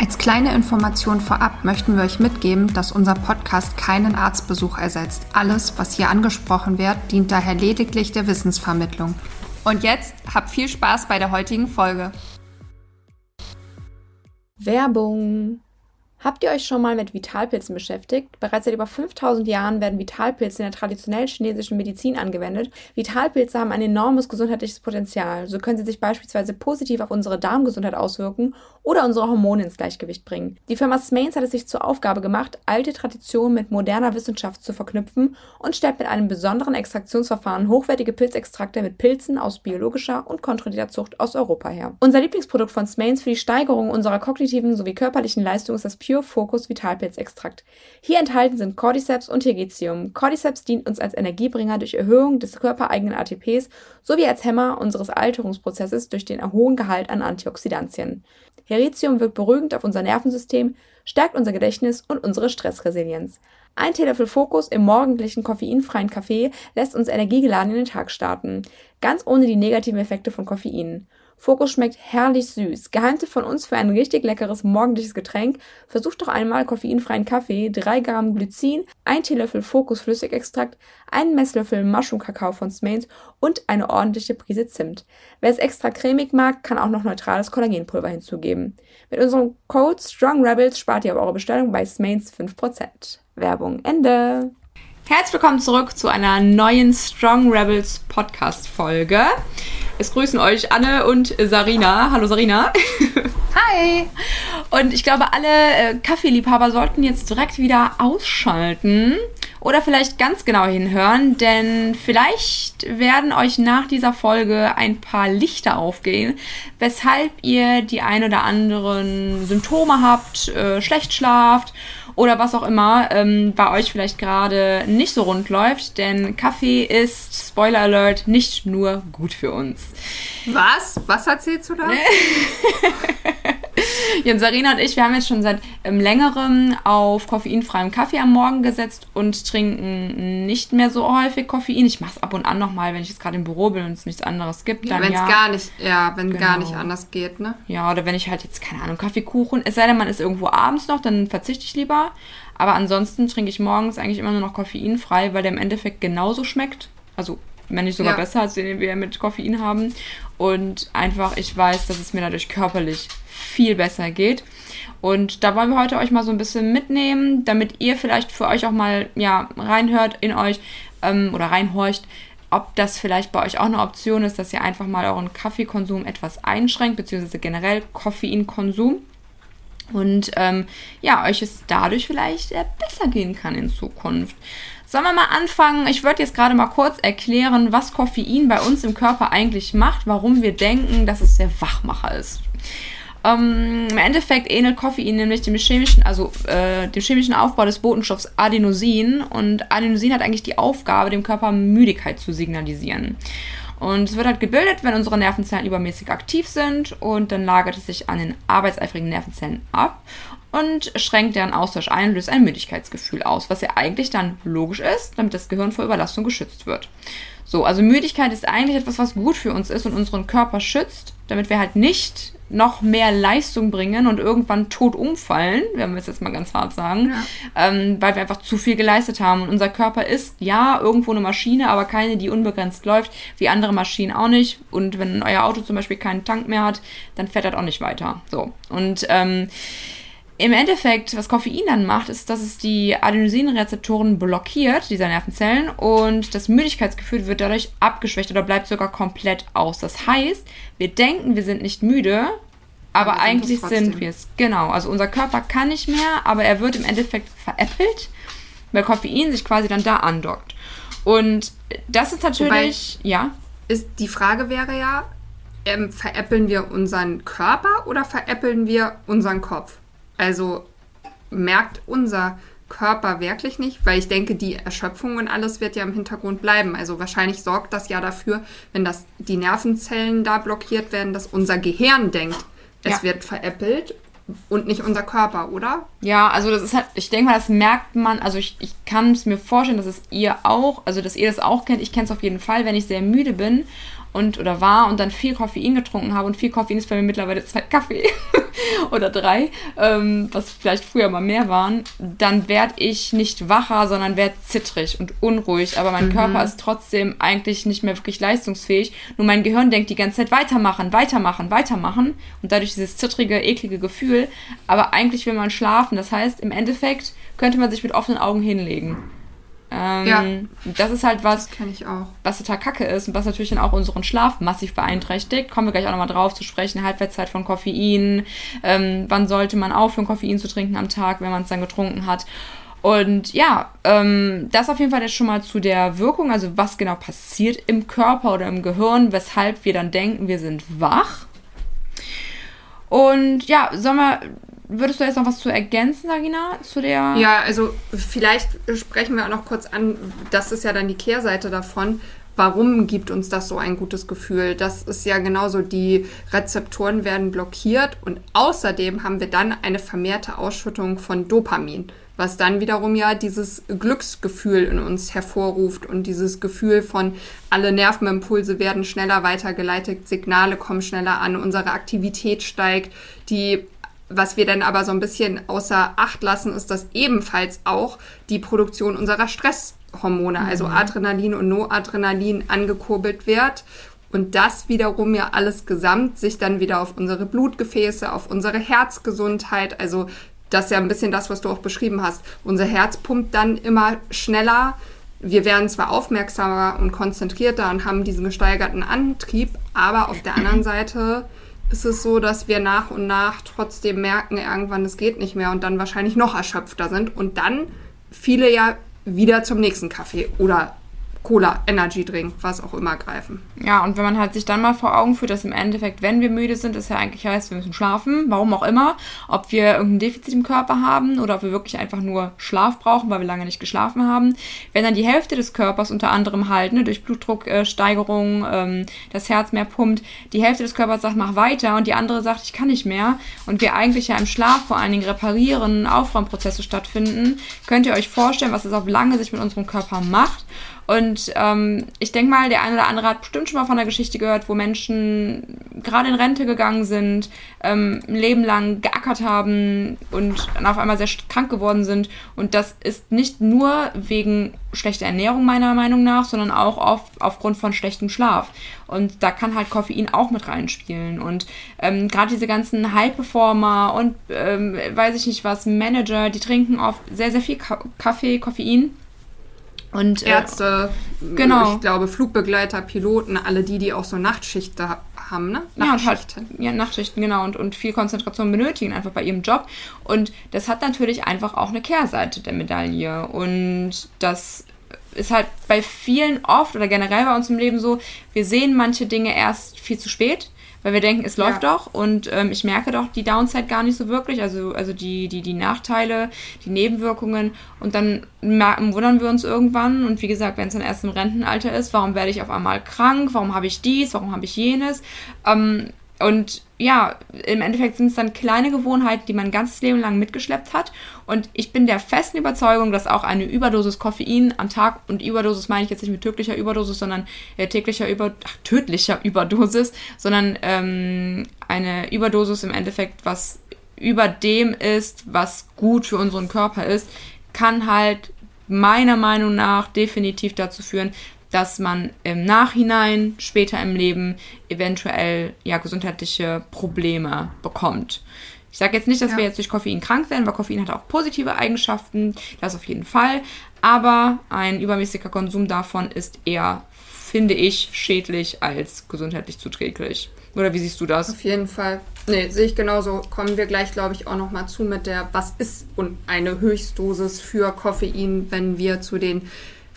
Als kleine Information vorab möchten wir euch mitgeben, dass unser Podcast keinen Arztbesuch ersetzt. Alles, was hier angesprochen wird, dient daher lediglich der Wissensvermittlung. Und jetzt habt viel Spaß bei der heutigen Folge. Werbung Habt ihr euch schon mal mit Vitalpilzen beschäftigt? Bereits seit über 5000 Jahren werden Vitalpilze in der traditionellen chinesischen Medizin angewendet. Vitalpilze haben ein enormes gesundheitliches Potenzial. So können sie sich beispielsweise positiv auf unsere Darmgesundheit auswirken oder unsere Hormone ins Gleichgewicht bringen. Die Firma Smains hat es sich zur Aufgabe gemacht, alte Traditionen mit moderner Wissenschaft zu verknüpfen und stellt mit einem besonderen Extraktionsverfahren hochwertige Pilzextrakte mit Pilzen aus biologischer und kontrollierter Zucht aus Europa her. Unser Lieblingsprodukt von Smains für die Steigerung unserer kognitiven sowie körperlichen Leistung ist das Pure Focus Vitalpilzextrakt. Hier enthalten sind Cordyceps und Tegetium. Cordyceps dient uns als Energiebringer durch Erhöhung des körpereigenen ATPs sowie als Hämmer unseres Alterungsprozesses durch den hohen Gehalt an Antioxidantien. Heritium wirkt beruhigend auf unser Nervensystem, stärkt unser Gedächtnis und unsere Stressresilienz. Ein Teelöffel Fokus im morgendlichen koffeinfreien Kaffee lässt uns energiegeladen in den Tag starten, ganz ohne die negativen Effekte von Koffein. Fokus schmeckt herrlich süß. Geheimtipp von uns für ein richtig leckeres morgendliches Getränk. Versucht doch einmal koffeinfreien Kaffee, 3 Gramm Glycin, 1 Teelöffel Fokus Flüssigextrakt, einen Messlöffel Mushroom-Kakao von Smains und eine ordentliche Prise Zimt. Wer es extra cremig mag, kann auch noch neutrales Kollagenpulver hinzugeben. Mit unserem Code StrongRebels spart ihr auf eure Bestellung bei Smains 5%. Werbung Ende. Herzlich willkommen zurück zu einer neuen Strong Rebels Podcast Folge. Es grüßen euch Anne und Sarina. Hallo Sarina. Hi. Und ich glaube, alle äh, Kaffeeliebhaber sollten jetzt direkt wieder ausschalten oder vielleicht ganz genau hinhören, denn vielleicht werden euch nach dieser Folge ein paar Lichter aufgehen, weshalb ihr die ein oder anderen Symptome habt, äh, schlecht schlaft oder was auch immer ähm, bei euch vielleicht gerade nicht so rund läuft, denn Kaffee ist, Spoiler Alert, nicht nur gut für uns. Was? Was erzählst du da? Jens Sarina und ich, wir haben jetzt schon seit ähm, längerem auf koffeinfreiem Kaffee am Morgen gesetzt und trinken nicht mehr so häufig Koffein. Ich mache es ab und an nochmal, wenn ich jetzt gerade im Büro bin und es nichts anderes gibt. Ja, wenn es ja. gar nicht, ja, wenn genau. gar nicht anders geht, ne? Ja, oder wenn ich halt jetzt, keine Ahnung, Kaffeekuchen, es sei denn, man ist irgendwo abends noch, dann verzichte ich lieber. Aber ansonsten trinke ich morgens eigentlich immer nur noch koffeinfrei, weil der im Endeffekt genauso schmeckt. Also wenn nicht sogar ja. besser als den, den wir mit Koffein haben. Und einfach, ich weiß, dass es mir dadurch körperlich viel besser geht. Und da wollen wir heute euch mal so ein bisschen mitnehmen, damit ihr vielleicht für euch auch mal ja, reinhört in euch ähm, oder reinhorcht, ob das vielleicht bei euch auch eine Option ist, dass ihr einfach mal euren Kaffeekonsum etwas einschränkt, beziehungsweise generell Koffeinkonsum. Und ähm, ja, euch es dadurch vielleicht äh, besser gehen kann in Zukunft. Sollen wir mal anfangen? Ich würde jetzt gerade mal kurz erklären, was Koffein bei uns im Körper eigentlich macht, warum wir denken, dass es der Wachmacher ist. Ähm, Im Endeffekt ähnelt Koffein nämlich dem chemischen, also äh, dem chemischen Aufbau des Botenstoffs Adenosin und Adenosin hat eigentlich die Aufgabe, dem Körper Müdigkeit zu signalisieren. Und es wird halt gebildet, wenn unsere Nervenzellen übermäßig aktiv sind und dann lagert es sich an den arbeitseifrigen Nervenzellen ab und schränkt deren Austausch ein, löst ein Müdigkeitsgefühl aus, was ja eigentlich dann logisch ist, damit das Gehirn vor Überlastung geschützt wird. So, also Müdigkeit ist eigentlich etwas, was gut für uns ist und unseren Körper schützt, damit wir halt nicht noch mehr Leistung bringen und irgendwann tot umfallen, wenn wir es jetzt mal ganz hart sagen, ja. ähm, weil wir einfach zu viel geleistet haben. Und unser Körper ist ja irgendwo eine Maschine, aber keine, die unbegrenzt läuft, wie andere Maschinen auch nicht. Und wenn euer Auto zum Beispiel keinen Tank mehr hat, dann fährt das auch nicht weiter. So. Und ähm, im Endeffekt, was Koffein dann macht, ist, dass es die Adenosinrezeptoren blockiert, dieser Nervenzellen, und das Müdigkeitsgefühl wird dadurch abgeschwächt oder bleibt sogar komplett aus. Das heißt, wir denken, wir sind nicht müde, aber, aber eigentlich sind wir es. Genau, also unser Körper kann nicht mehr, aber er wird im Endeffekt veräppelt, weil Koffein sich quasi dann da andockt. Und das ist natürlich, Wobei, ja. Ist, die Frage wäre ja, ähm, veräppeln wir unseren Körper oder veräppeln wir unseren Kopf? Also merkt unser Körper wirklich nicht, weil ich denke, die Erschöpfung und alles wird ja im Hintergrund bleiben. Also wahrscheinlich sorgt das ja dafür, wenn das die Nervenzellen da blockiert werden, dass unser Gehirn denkt, es ja. wird veräppelt und nicht unser Körper, oder? Ja, also das ist halt, ich denke mal, das merkt man, also ich, ich kann es mir vorstellen, dass es ihr auch, also dass ihr das auch kennt. Ich kenne es auf jeden Fall, wenn ich sehr müde bin und oder war und dann viel Koffein getrunken habe und viel Koffein ist bei mir mittlerweile zwei Kaffee oder drei, ähm, was vielleicht früher mal mehr waren, dann werde ich nicht wacher, sondern werde zittrig und unruhig. Aber mein mhm. Körper ist trotzdem eigentlich nicht mehr wirklich leistungsfähig. Nur mein Gehirn denkt die ganze Zeit weitermachen, weitermachen, weitermachen und dadurch dieses zittrige, eklige Gefühl. Aber eigentlich will man schlafen. Das heißt, im Endeffekt könnte man sich mit offenen Augen hinlegen. Ähm, ja. Das ist halt was, was total kacke ist und was natürlich dann auch unseren Schlaf massiv beeinträchtigt. Kommen wir gleich auch nochmal drauf zu sprechen. Halbwertszeit von Koffein. Ähm, wann sollte man aufhören, Koffein zu trinken am Tag, wenn man es dann getrunken hat? Und ja, ähm, das auf jeden Fall jetzt schon mal zu der Wirkung, also was genau passiert im Körper oder im Gehirn, weshalb wir dann denken, wir sind wach. Und ja, sollen wir Würdest du jetzt noch was zu ergänzen, Sagina, zu der? Ja, also vielleicht sprechen wir auch noch kurz an, das ist ja dann die Kehrseite davon. Warum gibt uns das so ein gutes Gefühl? Das ist ja genauso, die Rezeptoren werden blockiert und außerdem haben wir dann eine vermehrte Ausschüttung von Dopamin, was dann wiederum ja dieses Glücksgefühl in uns hervorruft und dieses Gefühl von alle Nervenimpulse werden schneller weitergeleitet, Signale kommen schneller an, unsere Aktivität steigt, die was wir dann aber so ein bisschen außer Acht lassen, ist, dass ebenfalls auch die Produktion unserer Stresshormone, also mhm. also Adrenalin und Noadrenalin, angekurbelt wird. Und das wiederum ja alles gesamt sich dann wieder auf unsere Blutgefäße, auf unsere Herzgesundheit, also das ist ja ein bisschen das, was du auch beschrieben hast. Unser Herz pumpt dann immer schneller. Wir werden zwar aufmerksamer und konzentrierter und haben diesen gesteigerten Antrieb, aber auf der anderen Seite ist es so, dass wir nach und nach trotzdem merken, irgendwann es geht nicht mehr und dann wahrscheinlich noch erschöpfter sind und dann viele ja wieder zum nächsten Kaffee oder Cola, Energy Drink, was auch immer greifen. Ja, und wenn man halt sich dann mal vor Augen führt, dass im Endeffekt, wenn wir müde sind, es ja eigentlich heißt, wir müssen schlafen, warum auch immer, ob wir irgendein Defizit im Körper haben oder ob wir wirklich einfach nur Schlaf brauchen, weil wir lange nicht geschlafen haben. Wenn dann die Hälfte des Körpers unter anderem halt, ne, durch Blutdrucksteigerung, äh, ähm, das Herz mehr pumpt, die Hälfte des Körpers sagt, mach weiter und die andere sagt, ich kann nicht mehr und wir eigentlich ja im Schlaf vor allen Dingen reparieren, Aufräumprozesse stattfinden, könnt ihr euch vorstellen, was es auf lange Sicht mit unserem Körper macht. Und ähm, ich denke mal, der eine oder andere hat bestimmt schon mal von der Geschichte gehört, wo Menschen gerade in Rente gegangen sind, ähm, ein Leben lang geackert haben und dann auf einmal sehr krank geworden sind. Und das ist nicht nur wegen schlechter Ernährung meiner Meinung nach, sondern auch auf, aufgrund von schlechtem Schlaf. Und da kann halt Koffein auch mit reinspielen. Und ähm, gerade diese ganzen High-Performer und ähm, weiß ich nicht was, Manager, die trinken oft sehr, sehr viel Kaffee, Koffein und äh, Ärzte, äh, genau. ich glaube Flugbegleiter, Piloten, alle die, die auch so Nachtschichten haben, ne? Nachtschichten. Ja, halt, ja, Nachtschichten, genau. Und, und viel Konzentration benötigen einfach bei ihrem Job. Und das hat natürlich einfach auch eine Kehrseite der Medaille. Und das ist halt bei vielen oft oder generell bei uns im Leben so, wir sehen manche Dinge erst viel zu spät weil wir denken, es läuft ja. doch und ähm, ich merke doch die Downside gar nicht so wirklich, also, also die, die, die Nachteile, die Nebenwirkungen und dann wundern wir uns irgendwann und wie gesagt, wenn es dann erst im Rentenalter ist, warum werde ich auf einmal krank, warum habe ich dies, warum habe ich jenes ähm, und ja, im Endeffekt sind es dann kleine Gewohnheiten, die man ein ganzes Leben lang mitgeschleppt hat. Und ich bin der festen Überzeugung, dass auch eine Überdosis Koffein am Tag, und Überdosis meine ich jetzt nicht mit tödlicher Überdosis, sondern äh, täglicher Über, ach, tödlicher Überdosis, sondern ähm, eine Überdosis im Endeffekt, was über dem ist, was gut für unseren Körper ist, kann halt meiner Meinung nach definitiv dazu führen, dass man im Nachhinein, später im Leben, eventuell ja gesundheitliche Probleme bekommt. Ich sage jetzt nicht, dass ja. wir jetzt durch Koffein krank werden, weil Koffein hat auch positive Eigenschaften, das auf jeden Fall. Aber ein übermäßiger Konsum davon ist eher, finde ich, schädlich als gesundheitlich zuträglich. Oder wie siehst du das? Auf jeden Fall. Nee, sehe ich genauso. Kommen wir gleich, glaube ich, auch nochmal zu mit der, was ist eine Höchstdosis für Koffein, wenn wir zu den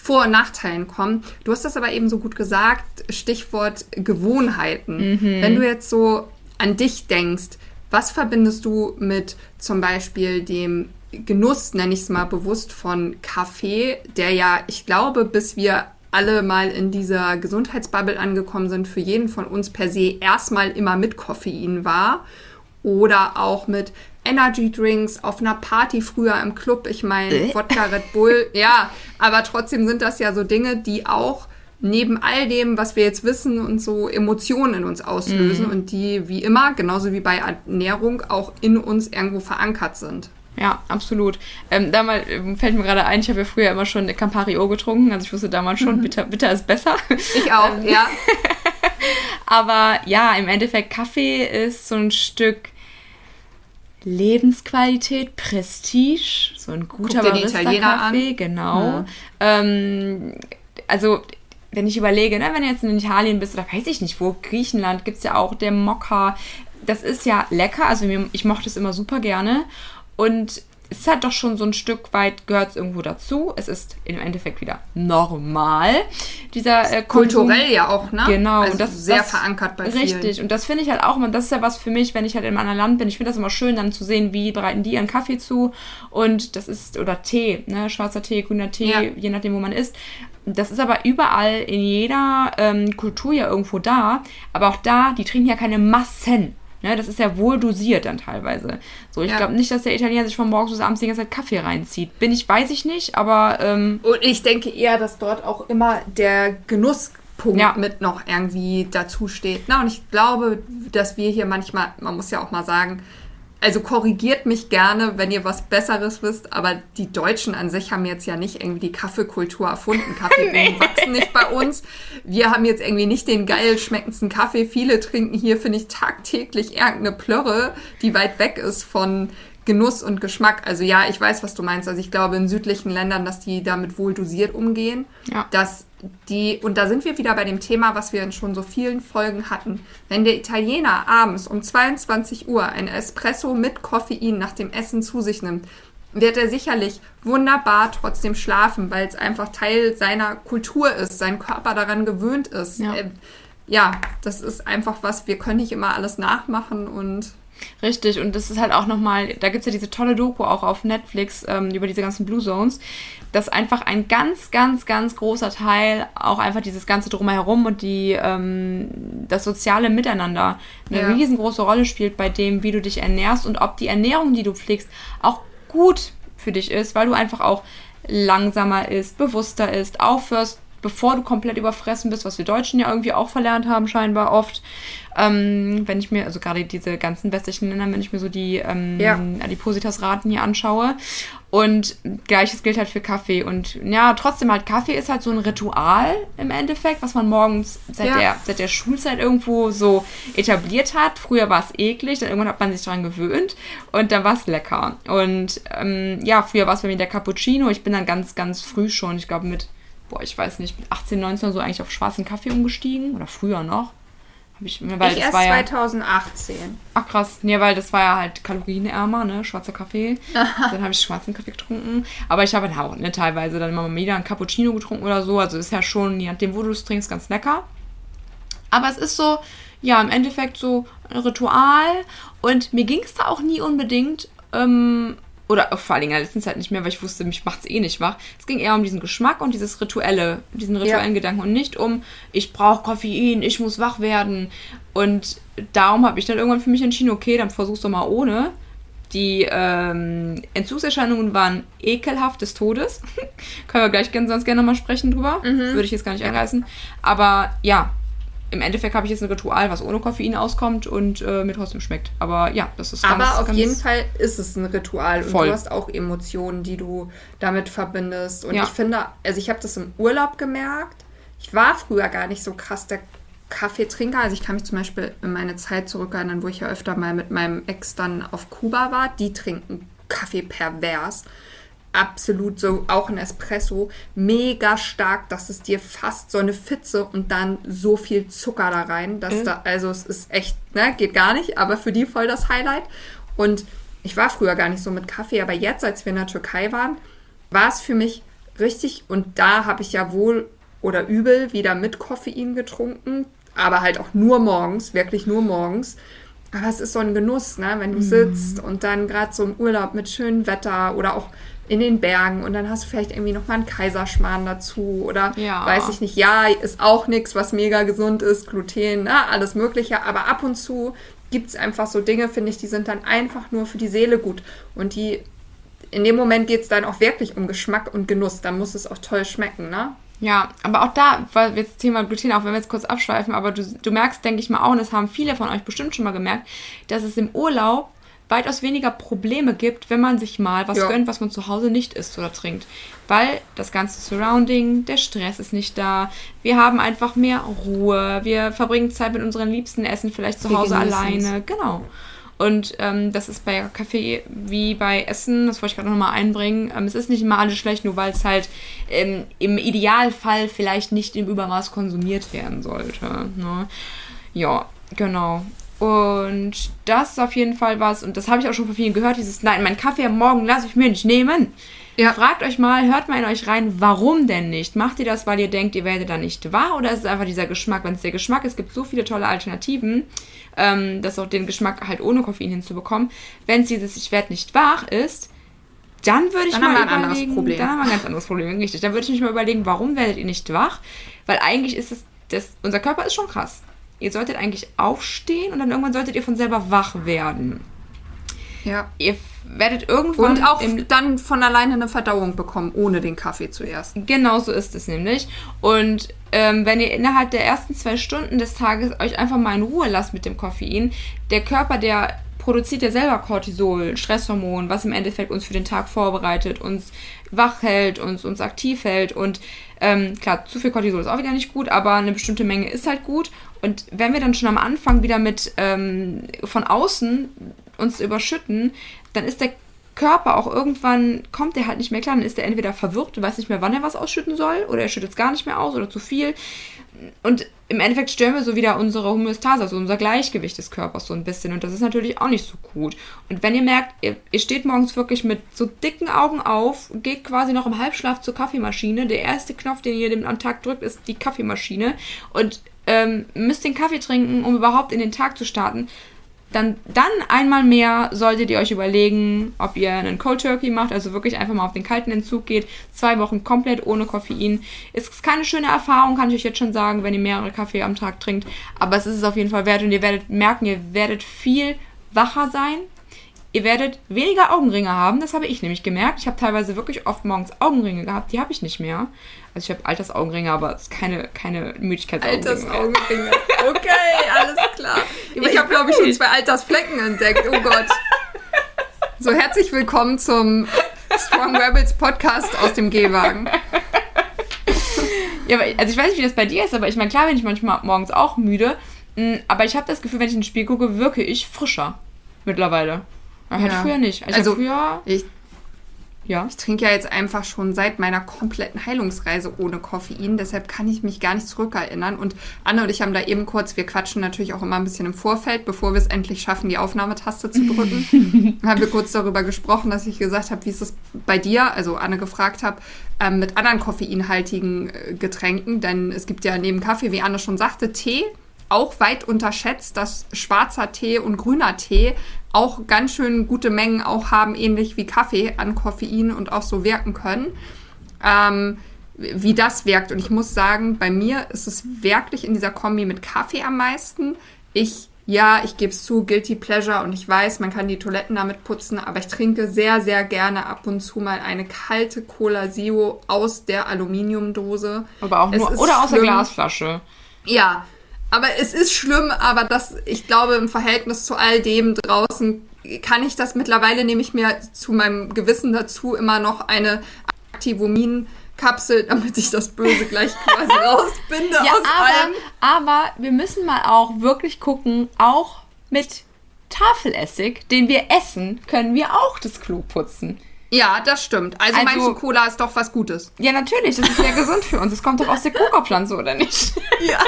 vor- und Nachteilen kommen. Du hast das aber eben so gut gesagt, Stichwort Gewohnheiten. Mhm. Wenn du jetzt so an dich denkst, was verbindest du mit zum Beispiel dem Genuss, nenne ich es mal bewusst, von Kaffee, der ja, ich glaube, bis wir alle mal in dieser Gesundheitsbubble angekommen sind, für jeden von uns per se erstmal immer mit Koffein war oder auch mit Energy Drinks auf einer Party früher im Club. Ich meine, äh? Wodka Red Bull, ja, aber trotzdem sind das ja so Dinge, die auch neben all dem, was wir jetzt wissen und so Emotionen in uns auslösen mhm. und die wie immer, genauso wie bei Ernährung, auch in uns irgendwo verankert sind. Ja, absolut. Ähm, damals ähm, fällt mir gerade ein, ich habe ja früher immer schon Campari O getrunken, also ich wusste damals schon, mhm. bitter, bitter ist besser. Ich auch, ähm, ja. Aber ja, im Endeffekt, Kaffee ist so ein Stück Lebensqualität, Prestige, so ein guter Barista-Kaffee, genau. Ja. Ähm, also wenn ich überlege, ne, wenn du jetzt in Italien bist oder weiß ich nicht wo, Griechenland gibt es ja auch der Mokka. Das ist ja lecker, also ich mochte es immer super gerne. Und es ist halt doch schon so ein Stück weit, gehört es irgendwo dazu. Es ist im Endeffekt wieder normal. Dieser äh, Kulturell ja auch, ne? Genau. Also und das, sehr das, verankert bei Richtig. Vielen. Und das finde ich halt auch immer, das ist ja was für mich, wenn ich halt in einem anderen Land bin. Ich finde das immer schön, dann zu sehen, wie bereiten die ihren Kaffee zu. Und das ist, oder Tee, ne? Schwarzer Tee, grüner Tee, ja. je nachdem, wo man ist. Das ist aber überall in jeder ähm, Kultur ja irgendwo da. Aber auch da, die trinken ja keine Massen. Ne, das ist ja wohl dosiert dann teilweise. So, ich ja. glaube nicht, dass der Italiener sich von morgens bis abends die ganze Zeit Kaffee reinzieht. Bin ich, weiß ich nicht, aber. Ähm, Und ich denke eher, dass dort auch immer der Genusspunkt ja. mit noch irgendwie dazu steht. Na, und ich glaube, dass wir hier manchmal, man muss ja auch mal sagen, also korrigiert mich gerne, wenn ihr was Besseres wisst, aber die Deutschen an sich haben jetzt ja nicht irgendwie die Kaffeekultur erfunden. Kaffeebohnen nee. wachsen nicht bei uns. Wir haben jetzt irgendwie nicht den geil schmeckendsten Kaffee. Viele trinken hier, finde ich, tagtäglich irgendeine Plörre, die weit weg ist von Genuss und Geschmack. Also ja, ich weiß, was du meinst. Also ich glaube in südlichen Ländern, dass die damit wohl dosiert umgehen. Ja. Dass die, und da sind wir wieder bei dem Thema, was wir in schon so vielen Folgen hatten. Wenn der Italiener abends um 22 Uhr ein Espresso mit Koffein nach dem Essen zu sich nimmt, wird er sicherlich wunderbar trotzdem schlafen, weil es einfach Teil seiner Kultur ist, sein Körper daran gewöhnt ist. Ja. Äh, ja, das ist einfach was, wir können nicht immer alles nachmachen und Richtig, und das ist halt auch nochmal, da gibt es ja diese tolle Doku auch auf Netflix ähm, über diese ganzen Blue Zones, dass einfach ein ganz, ganz, ganz großer Teil auch einfach dieses ganze Drumherum und die, ähm, das soziale Miteinander eine ja. riesengroße Rolle spielt bei dem, wie du dich ernährst und ob die Ernährung, die du pflegst, auch gut für dich ist, weil du einfach auch langsamer isst, bewusster isst, aufhörst, bevor du komplett überfressen bist, was wir Deutschen ja irgendwie auch verlernt haben, scheinbar oft. Ähm, wenn ich mir, also gerade diese ganzen westlichen Länder, wenn ich mir so die ähm, ja. Adipositas-Raten hier anschaue. Und gleiches gilt halt für Kaffee. Und ja, trotzdem halt, Kaffee ist halt so ein Ritual im Endeffekt, was man morgens seit, ja. der, seit der Schulzeit irgendwo so etabliert hat. Früher war es eklig, dann irgendwann hat man sich daran gewöhnt und dann war es lecker. Und ähm, ja, früher war es bei mir der Cappuccino. Ich bin dann ganz, ganz früh schon, ich glaube mit, boah, ich weiß nicht, mit 18, 19 so eigentlich auf schwarzen Kaffee umgestiegen. Oder früher noch. Hab ich, weil ich das erst war 2018. Ja, ach krass, nee, weil das war ja halt kalorienärmer, ne, schwarzer Kaffee. dann habe ich schwarzen Kaffee getrunken. Aber ich habe dann auch ne, teilweise dann immer mal wieder einen Cappuccino getrunken oder so. Also ist ja schon, je nachdem, wo du es trinkst, ganz lecker. Aber es ist so, ja, im Endeffekt so ein Ritual. Und mir ging es da auch nie unbedingt ähm, oder vor allen Dingen letztens halt nicht mehr, weil ich wusste, mich macht es eh nicht wach. Es ging eher um diesen Geschmack und dieses rituelle, diesen rituellen ja. Gedanken und nicht um, ich brauche Koffein, ich muss wach werden. Und darum habe ich dann irgendwann für mich entschieden, okay, dann versuch's doch mal ohne. Die ähm, Entzugserscheinungen waren ekelhaft des Todes. Können wir gleich sonst gerne nochmal sprechen drüber. Mhm. Würde ich jetzt gar nicht anreißen. Aber ja, im Endeffekt habe ich jetzt ein Ritual, was ohne Koffein auskommt und äh, mir trotzdem schmeckt. Aber ja, das ist ganz, Aber auf ganz jeden Fall ist es ein Ritual voll. und du hast auch Emotionen, die du damit verbindest. Und ja. ich finde, also ich habe das im Urlaub gemerkt. Ich war früher gar nicht so krass der Kaffeetrinker. Also ich kann mich zum Beispiel in meine Zeit zurückerinnern, wo ich ja öfter mal mit meinem Ex dann auf Kuba war. Die trinken Kaffee pervers absolut so auch ein Espresso mega stark, dass es dir fast so eine Fitze und dann so viel Zucker da rein, dass mhm. da also es ist echt, ne, geht gar nicht, aber für die voll das Highlight und ich war früher gar nicht so mit Kaffee, aber jetzt, als wir in der Türkei waren, war es für mich richtig und da habe ich ja wohl oder übel wieder mit Koffein getrunken, aber halt auch nur morgens, wirklich nur morgens. Aber es ist so ein Genuss, ne? wenn du mm. sitzt und dann gerade so im Urlaub mit schönem Wetter oder auch in den Bergen und dann hast du vielleicht irgendwie noch mal einen Kaiserschmarrn dazu oder ja. weiß ich nicht, ja, ist auch nichts, was mega gesund ist, Gluten, na, ne, alles mögliche, aber ab und zu gibt es einfach so Dinge, finde ich, die sind dann einfach nur für die Seele gut und die in dem Moment geht es dann auch wirklich um Geschmack und Genuss, dann muss es auch toll schmecken, ne? Ja, aber auch da, weil jetzt Thema Gluten, auch wenn wir jetzt kurz abschweifen, aber du, du merkst, denke ich mal auch, und das haben viele von euch bestimmt schon mal gemerkt, dass es im Urlaub weitaus weniger Probleme gibt, wenn man sich mal was ja. gönnt, was man zu Hause nicht isst oder trinkt. Weil das ganze Surrounding, der Stress ist nicht da. Wir haben einfach mehr Ruhe. Wir verbringen Zeit mit unseren Liebsten, essen vielleicht zu Hause alleine. Genau. Und ähm, das ist bei Kaffee wie bei Essen, das wollte ich gerade nochmal einbringen. Ähm, es ist nicht immer alles schlecht, nur weil es halt ähm, im Idealfall vielleicht nicht im Übermaß konsumiert werden sollte. Ne? Ja, genau. Und das ist auf jeden Fall was, und das habe ich auch schon von vielen gehört, dieses, nein, mein Kaffee am Morgen lasse ich mir nicht nehmen. Ja. Fragt euch mal, hört mal in euch rein, warum denn nicht? Macht ihr das, weil ihr denkt, ihr werdet da nicht wahr oder ist es einfach dieser Geschmack? Wenn es der Geschmack ist, gibt es so viele tolle Alternativen, ähm, das auch den Geschmack halt ohne Koffein hinzubekommen. Wenn es dieses Ich werde nicht wach ist, dann würde ich dann mal haben wir überlegen, Problem. dann haben wir ein ganz anderes Problem, richtig. Dann würde ich mich mal überlegen, warum werdet ihr nicht wach? Weil eigentlich ist es, das, unser Körper ist schon krass ihr solltet eigentlich aufstehen und dann irgendwann solltet ihr von selber wach werden. Ja. Ihr werdet irgendwann. Und auch dann von alleine eine Verdauung bekommen, ohne den Kaffee zuerst. Genau so ist es nämlich. Und ähm, wenn ihr innerhalb der ersten zwei Stunden des Tages euch einfach mal in Ruhe lasst mit dem Koffein, der Körper, der produziert ja selber Cortisol, Stresshormon, was im Endeffekt uns für den Tag vorbereitet, uns wach hält, uns, uns aktiv hält. Und ähm, klar, zu viel Cortisol ist auch wieder nicht gut, aber eine bestimmte Menge ist halt gut. Und wenn wir dann schon am Anfang wieder mit ähm, von außen uns überschütten, dann ist der Körper auch irgendwann, kommt der halt nicht mehr klar, dann ist er entweder verwirrt und weiß nicht mehr, wann er was ausschütten soll, oder er schüttet es gar nicht mehr aus oder zu viel. Und im Endeffekt stören wir so wieder unsere Homöostase, also unser Gleichgewicht des Körpers so ein bisschen. Und das ist natürlich auch nicht so gut. Und wenn ihr merkt, ihr, ihr steht morgens wirklich mit so dicken Augen auf, geht quasi noch im Halbschlaf zur Kaffeemaschine. Der erste Knopf, den ihr am Tag drückt, ist die Kaffeemaschine. Und ähm, müsst den Kaffee trinken, um überhaupt in den Tag zu starten, dann, dann einmal mehr solltet ihr euch überlegen, ob ihr einen Cold Turkey macht, also wirklich einfach mal auf den kalten Entzug geht. Zwei Wochen komplett ohne Koffein. Ist keine schöne Erfahrung, kann ich euch jetzt schon sagen, wenn ihr mehrere Kaffee am Tag trinkt. Aber es ist es auf jeden Fall wert und ihr werdet merken, ihr werdet viel wacher sein. Ihr werdet weniger Augenringe haben, das habe ich nämlich gemerkt. Ich habe teilweise wirklich oft morgens Augenringe gehabt, die habe ich nicht mehr. Also ich habe Altersaugenringe, aber es ist keine, keine Müdigkeitsaugenringe. Altersaugenringe. Okay, alles klar. Ich habe, glaube ich, schon zwei Altersflecken entdeckt. Oh Gott. So, herzlich willkommen zum Strong Rebels Podcast aus dem Gehwagen. Ja, also ich weiß nicht, wie das bei dir ist, aber ich meine, klar bin ich manchmal morgens auch müde, mm, aber ich habe das Gefühl, wenn ich in den Spiel gucke, wirke ich frischer mittlerweile. Halt ja. früher nicht. Also, also früher. Ich ja. Ich trinke ja jetzt einfach schon seit meiner kompletten Heilungsreise ohne Koffein, deshalb kann ich mich gar nicht zurückerinnern. Und Anne und ich haben da eben kurz, wir quatschen natürlich auch immer ein bisschen im Vorfeld, bevor wir es endlich schaffen, die Aufnahmetaste zu drücken, haben wir kurz darüber gesprochen, dass ich gesagt habe, wie ist es bei dir, also Anne gefragt habe, ähm, mit anderen koffeinhaltigen äh, Getränken, denn es gibt ja neben Kaffee, wie Anne schon sagte, Tee, auch weit unterschätzt, dass schwarzer Tee und grüner Tee auch ganz schön gute Mengen auch haben, ähnlich wie Kaffee an Koffein und auch so wirken können. Ähm, wie das wirkt. Und ich muss sagen, bei mir ist es wirklich in dieser Kombi mit Kaffee am meisten. Ich, ja, ich gebe es zu, Guilty Pleasure und ich weiß, man kann die Toiletten damit putzen, aber ich trinke sehr, sehr gerne ab und zu mal eine kalte Cola Zero aus der Aluminiumdose. Aber auch nur, oder aus der Glasflasche. Ja, aber es ist schlimm, aber das, ich glaube, im Verhältnis zu all dem draußen kann ich das mittlerweile, nehme ich mir zu meinem Gewissen dazu immer noch eine Aktivomin Kapsel, damit ich das Böse gleich quasi rausbinde ja, aus aber, allem. Aber wir müssen mal auch wirklich gucken, auch mit Tafelessig, den wir essen, können wir auch das Klo putzen. Ja, das stimmt. Also, also meinst du, Cola ist doch was Gutes? Ja, natürlich. Das ist sehr gesund für uns. Es kommt doch aus der Coca-Pflanze, oder nicht? Ja.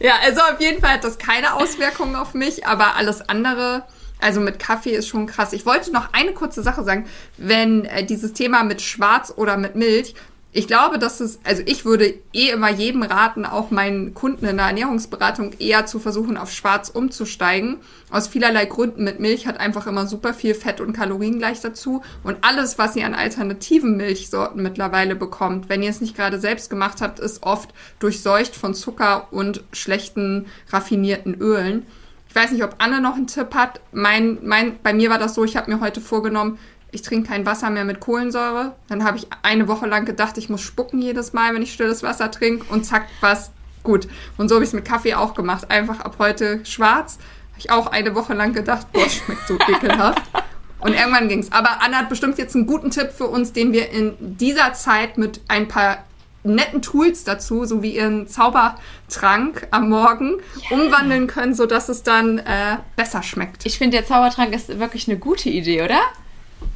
Ja, also auf jeden Fall hat das keine Auswirkungen auf mich, aber alles andere, also mit Kaffee ist schon krass. Ich wollte noch eine kurze Sache sagen, wenn äh, dieses Thema mit Schwarz oder mit Milch, ich glaube, dass es, also ich würde eh immer jedem raten, auch meinen Kunden in der Ernährungsberatung eher zu versuchen, auf schwarz umzusteigen. Aus vielerlei Gründen. Mit Milch hat einfach immer super viel Fett und Kalorien gleich dazu. Und alles, was ihr an alternativen Milchsorten mittlerweile bekommt, wenn ihr es nicht gerade selbst gemacht habt, ist oft durchseucht von Zucker und schlechten raffinierten Ölen. Ich weiß nicht, ob Anne noch einen Tipp hat. Mein, mein, bei mir war das so, ich habe mir heute vorgenommen, ich trinke kein Wasser mehr mit Kohlensäure. Dann habe ich eine Woche lang gedacht, ich muss spucken jedes Mal, wenn ich stilles Wasser trinke und zack, was gut. Und so habe ich es mit Kaffee auch gemacht. Einfach ab heute schwarz. Habe ich auch eine Woche lang gedacht, boah, schmeckt so ekelhaft. Und irgendwann ging es. Aber Anna hat bestimmt jetzt einen guten Tipp für uns, den wir in dieser Zeit mit ein paar netten Tools dazu, so wie ihren Zaubertrank am Morgen, ja. umwandeln können, sodass es dann äh, besser schmeckt. Ich finde, der Zaubertrank ist wirklich eine gute Idee, oder?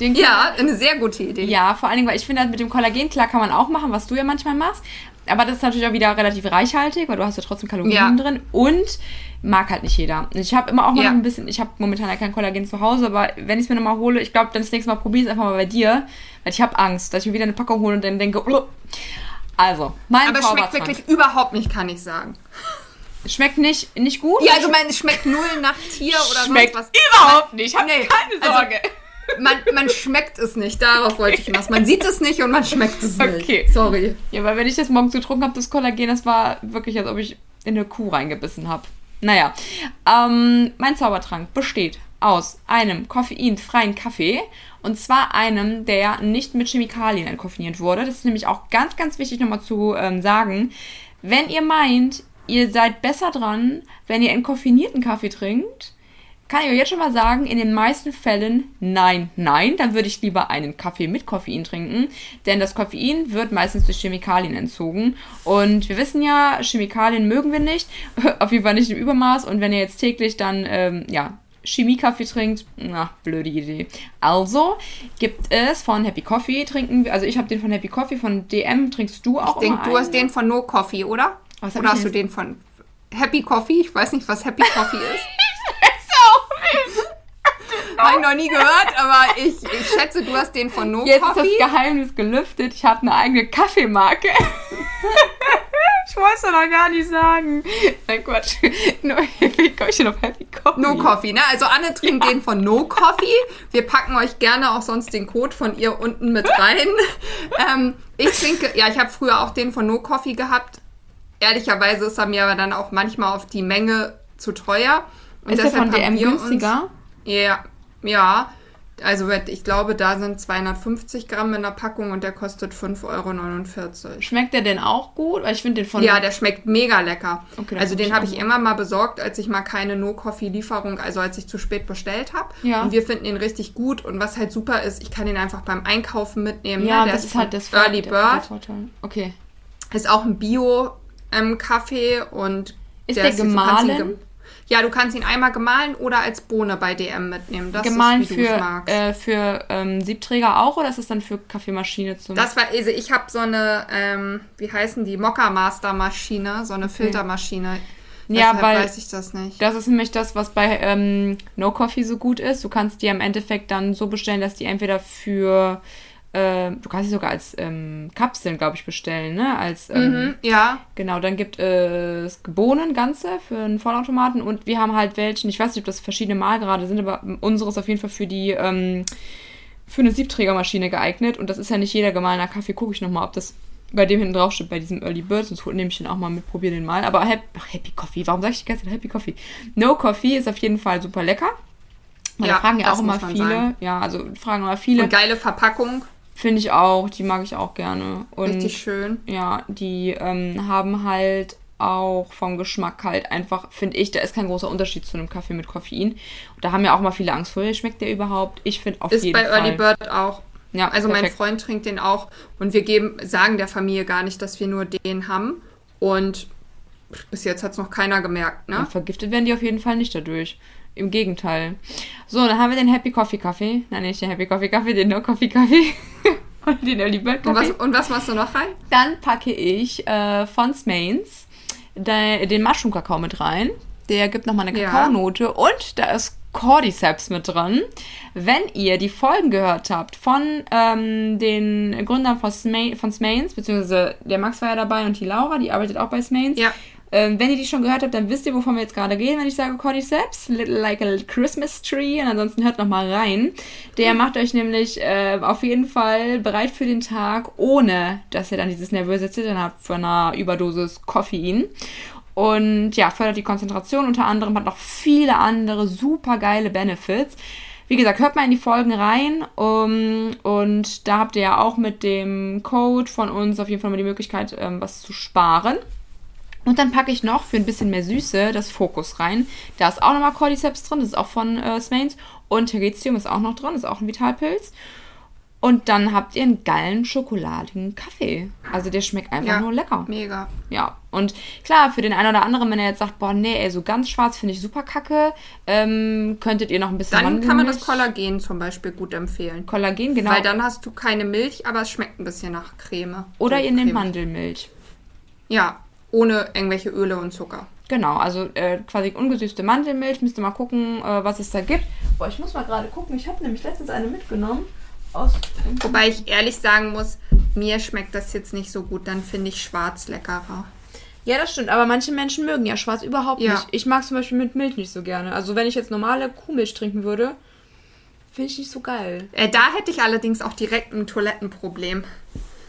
Den ja, eine sehr gute Idee. Ja, vor allen Dingen, weil ich finde, mit dem Kollagen, klar kann man auch machen, was du ja manchmal machst. Aber das ist natürlich auch wieder relativ reichhaltig, weil du hast ja trotzdem Kalorien ja. drin. Und mag halt nicht jeder. Ich habe immer auch mal ja. ein bisschen, ich habe momentan ja kein Kollagen zu Hause, aber wenn ich es mir nochmal hole, ich glaube, dann das nächste Mal probiere ich es einfach mal bei dir, weil ich habe Angst, dass ich mir wieder eine Packung hole und dann denke, oh. also, mein Aber es schmeckt wirklich überhaupt nicht, kann ich sagen. Schmeckt nicht, nicht gut? Ja, also mein, es schmeckt null nach Tier oder schmeckt sonst was. Überhaupt nicht, hab nee, keine also Sorge. Also, man, man schmeckt es nicht, darauf wollte ich hinaus. Man sieht es nicht und man schmeckt es nicht. Okay. Sorry. Ja, weil wenn ich das morgens getrunken habe, das Kollagen, das war wirklich, als ob ich in eine Kuh reingebissen habe. Naja, ähm, mein Zaubertrank besteht aus einem koffeinfreien Kaffee und zwar einem, der nicht mit Chemikalien entkoffiniert wurde. Das ist nämlich auch ganz, ganz wichtig nochmal zu ähm, sagen. Wenn ihr meint, ihr seid besser dran, wenn ihr entkoffinierten Kaffee trinkt, kann ich euch jetzt schon mal sagen, in den meisten Fällen nein, nein. Dann würde ich lieber einen Kaffee mit Koffein trinken, denn das Koffein wird meistens durch Chemikalien entzogen. Und wir wissen ja, Chemikalien mögen wir nicht, auf jeden Fall nicht im Übermaß. Und wenn ihr jetzt täglich dann, ähm, ja, Chemiekaffee trinkt, na, blöde Idee. Also gibt es von Happy Coffee trinken, also ich habe den von Happy Coffee, von DM trinkst du auch Ich denke, du hast den von No Coffee, oder? Was oder hast du den von Happy Coffee? Ich weiß nicht, was Happy Coffee ist. Habe ich noch nie gehört, aber ich, ich schätze, du hast den von No Jetzt Coffee. Jetzt ist das Geheimnis gelüftet. Ich habe eine eigene Kaffeemarke. ich wollte es noch gar nicht sagen. Nein, Quatsch. No, wie komme ich denn auf Happy Coffee? No Coffee, ne? Also Anne trinkt ja. den von No Coffee. Wir packen euch gerne auch sonst den Code von ihr unten mit rein. ähm, ich trinke, ja, ich habe früher auch den von No Coffee gehabt. Ehrlicherweise ist er mir aber dann auch manchmal auf die Menge zu teuer. Und ist der von DM günstiger? Ja, ja. Also ich glaube, da sind 250 Gramm in der Packung und der kostet 5,49 Euro. Schmeckt der denn auch gut? Weil ich finde den von. Ja, der schmeckt mega lecker. Okay, also den habe ich immer mal besorgt, als ich mal keine No-Coffee-Lieferung, also als ich zu spät bestellt habe. Ja. Und wir finden ihn richtig gut. Und was halt super ist, ich kann ihn einfach beim Einkaufen mitnehmen. Ja, ne? das ist halt das Early Bird. Okay. Ist auch ein Bio-Kaffee ähm, und ist der, der gemahlen? Ja, du kannst ihn einmal gemahlen oder als Bohne bei DM mitnehmen. Das gemahlen ist, wie für, äh, für ähm, Siebträger auch oder ist das dann für Kaffeemaschine zum? Das war, also ich habe so eine, ähm, wie heißen die, Mokka Master Maschine, so eine Filtermaschine. Ja, weil weiß ich das nicht. Das ist nämlich das, was bei ähm, No Coffee so gut ist. Du kannst die im Endeffekt dann so bestellen, dass die entweder für äh, du kannst sie sogar als ähm, Kapseln, glaube ich, bestellen, ne? Als, ähm, mhm, ja. Genau, dann gibt es Bohnen ganze für einen Vollautomaten und wir haben halt welchen, ich weiß nicht, ob das verschiedene Malgrade sind, aber unseres auf jeden Fall für die, ähm, für eine Siebträgermaschine geeignet und das ist ja nicht jeder gemahlener Kaffee. Gucke ich nochmal, ob das bei dem hinten drauf steht, bei diesem Early Bird, sonst nehme ich den auch mal mit, probiere den mal. Aber Happy, Happy Coffee, warum sage ich die ganze Zeit Happy Coffee? No Coffee ist auf jeden Fall super lecker. ja, da fragen ja auch immer viele. Sagen. Ja, also fragen immer viele. Und geile Verpackung. Finde ich auch, die mag ich auch gerne. Und, Richtig schön. Ja, die ähm, haben halt auch vom Geschmack halt einfach, finde ich, da ist kein großer Unterschied zu einem Kaffee mit Koffein. Und da haben ja auch mal viele Angst vor, schmeckt der überhaupt? Ich finde auf ist jeden Fall. Ist bei Early Bird auch. Ja, also perfekt. mein Freund trinkt den auch und wir geben, sagen der Familie gar nicht, dass wir nur den haben. Und bis jetzt hat es noch keiner gemerkt, ne? Ja, vergiftet werden die auf jeden Fall nicht dadurch. Im Gegenteil. So, dann haben wir den Happy Coffee Kaffee. Nein, nicht den Happy Coffee Kaffee, den No Coffee Kaffee. und den Early Bird Kaffee. Und was, und was machst du noch rein? Dann packe ich äh, von Smains den Mushroom Kakao mit rein. Der gibt nochmal eine Kakaonote. Ja. Und da ist Cordyceps mit drin. Wenn ihr die Folgen gehört habt von ähm, den Gründern von, Sma von Smains, beziehungsweise der Max war ja dabei und die Laura, die arbeitet auch bei Smains. Ja. Ähm, wenn ihr die schon gehört habt, dann wisst ihr, wovon wir jetzt gerade gehen, wenn ich sage Cordyceps. Little like a Christmas tree. Und ansonsten hört noch mal rein. Der macht euch nämlich äh, auf jeden Fall bereit für den Tag, ohne dass ihr dann dieses nervöse Zittern habt von einer Überdosis Koffein. Und ja, fördert die Konzentration unter anderem, hat noch viele andere super geile Benefits. Wie gesagt, hört mal in die Folgen rein. Um, und da habt ihr ja auch mit dem Code von uns auf jeden Fall mal die Möglichkeit, ähm, was zu sparen. Und dann packe ich noch für ein bisschen mehr Süße das Fokus rein. Da ist auch nochmal Cordyceps drin, das ist auch von äh, Smains. Und Teretium ist auch noch drin, ist auch ein Vitalpilz. Und dann habt ihr einen geilen schokoladigen Kaffee. Also der schmeckt einfach Ja, nur lecker. Mega. Ja, und klar, für den einen oder anderen, wenn er jetzt sagt, boah, nee, ey, so ganz schwarz finde ich super kacke, ähm, könntet ihr noch ein bisschen Dann kann man das Kollagen zum Beispiel gut empfehlen. Kollagen, genau. Weil dann hast du keine Milch, aber es schmeckt ein bisschen nach Creme. oder So ihr nehmt. Mandelmilch. Ja, ohne irgendwelche Öle und Zucker. Genau, also äh, quasi ungesüßte Mandelmilch. Müsst ihr mal gucken, äh, was es da gibt. Boah, ich muss mal gerade gucken. Ich habe nämlich letztens eine mitgenommen. Aus Wobei ich ehrlich sagen muss, mir schmeckt das jetzt nicht so gut. Dann finde ich schwarz leckerer. ja, das stimmt. Aber manche Menschen mögen ja schwarz überhaupt Ja. nicht. Ich mag zum Beispiel mit Milch nicht so gerne. Also wenn ich jetzt normale Kuhmilch trinken würde, finde ich nicht so geil. Äh, da hätte ich allerdings auch direkt ein Toilettenproblem.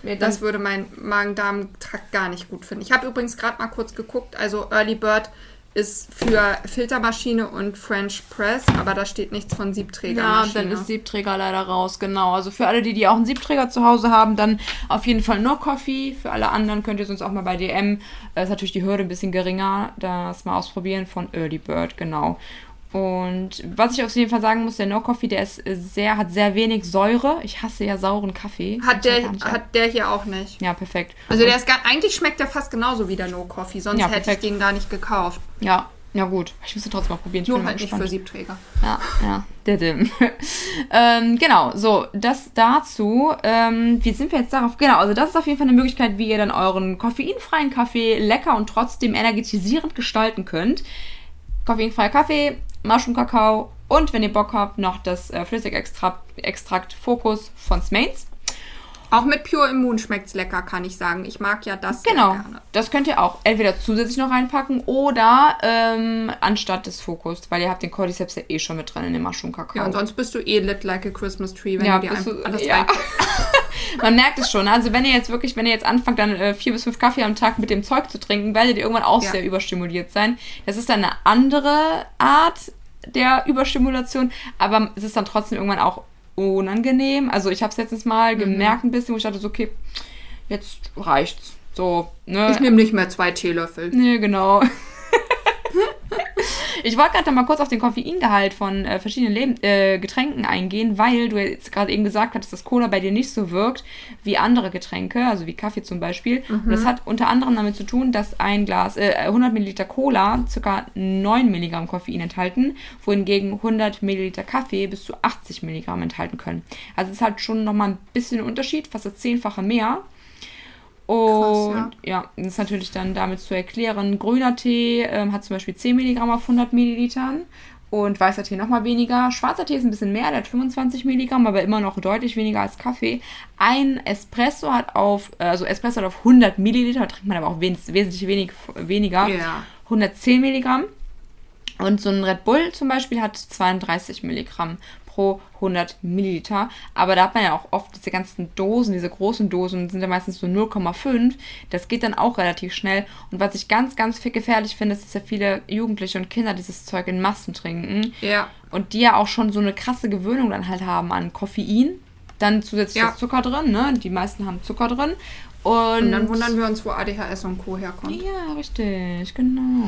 Nee, Das würde mein Magen-Darm-Trakt gar nicht gut finden. Ich habe übrigens gerade mal kurz geguckt. Also Early Bird ist für Filtermaschine und French Press, aber da steht nichts von Ja, Siebträgermaschine. dann ist Siebträger leider raus, genau. Also für alle, die, die auch einen Siebträger zu Hause haben, dann auf jeden Fall nur Coffee. Für alle anderen könnt ihr sonst auch mal bei DM. Da ist natürlich die Hürde ein bisschen geringer. Das mal ausprobieren von Early Bird, genau. Und was ich auf jeden Fall sagen muss, der No Coffee, der ist sehr, hat sehr wenig Säure. Ich hasse ja sauren Kaffee. hat, der, hat der hier auch nicht. ja, perfekt. Also der ist gar, eigentlich schmeckt der fast genauso wie der No Coffee, sonst Ja, hätte ich den gar nicht gekauft. Ja, ja gut. Ich müsste trotzdem mal probieren. Ich Nur halt nicht für Siebträger. Ja, ja, der Dim. ähm, genau, so, das dazu. Ähm, wie sind wir jetzt darauf? Genau, also das ist auf jeden Fall eine Möglichkeit, wie ihr dann euren koffeinfreien Kaffee lecker und trotzdem energetisierend gestalten könnt. Koffeinfreier Kaffee, Mushroom-Kakao und, wenn ihr Bock habt, noch das äh, Flüssigextrakt Extrakt Fokus von Smains. Auch mit Pure Immun schmeckt's lecker, kann ich sagen. Ich mag ja das Genau, gerne. das könnt ihr auch entweder zusätzlich noch reinpacken oder ähm, anstatt des Fokus, weil ihr habt den Cordyceps ja eh schon mit drin in dem Mushroom-Kakao. Ja, und sonst bist du eh lit like a Christmas tree, wenn Ja, du dir alles ja. rein... Man merkt es schon. Also wenn ihr jetzt wirklich, wenn ihr jetzt anfangt, dann äh, vier bis fünf Kaffee am Tag mit dem Zeug zu trinken, werdet ihr irgendwann auch Ja. sehr überstimuliert sein. Das ist dann eine andere Art der Überstimulation, aber es ist dann trotzdem irgendwann auch unangenehm. Also ich habe es letztens Mhm. mal gemerkt ein bisschen, wo ich dachte so, okay, jetzt reicht's. So, ne? Ich nehme nicht mehr zwei Teelöffel. Nee, genau. Ich wollte gerade mal kurz auf den Koffeingehalt von äh, verschiedenen Leben, äh, Getränken eingehen, weil du jetzt gerade eben gesagt hattest, dass Cola bei dir nicht so wirkt wie andere Getränke, also wie Kaffee zum Beispiel. Und das hat unter anderem damit zu tun, dass ein Glas, äh, 100 Milliliter Cola ca. 9 Milligramm Koffein enthalten, wohingegen 100 Milliliter Kaffee bis zu 80 Milligramm enthalten können. Also es ist halt schon nochmal ein bisschen Unterschied, fast das Zehnfache mehr. Und Krass, ja. das ist natürlich dann damit zu erklären. Grüner Tee ähm, hat zum Beispiel 10 Milligramm auf 100 Millilitern und weißer Tee nochmal weniger. Schwarzer Tee ist ein bisschen mehr, der hat 25 Milligramm, aber immer noch deutlich weniger als Kaffee. Ein Espresso hat auf, äh, also Espresso hat auf 100 Milliliter, trinkt man aber auch wes wesentlich wenig, weniger, Ja. 110 Milligramm. Und so ein Red Bull zum Beispiel hat 32 Milligramm pro 100 Milliliter. Aber da hat man ja auch oft diese ganzen Dosen, diese großen Dosen, sind ja meistens so 0,5. Das geht dann auch relativ schnell. Und was ich ganz, ganz viel gefährlich finde, ist, dass ja viele Jugendliche und Kinder dieses Zeug in Massen trinken. Ja. Und die ja auch schon so eine krasse Gewöhnung dann halt haben an Koffein. Dann zusätzlich Ja. Zucker drin, ne? Die meisten haben Zucker drin. Und, Und dann wundern wir uns, wo ADHS und Co. herkommt. ja, richtig, genau.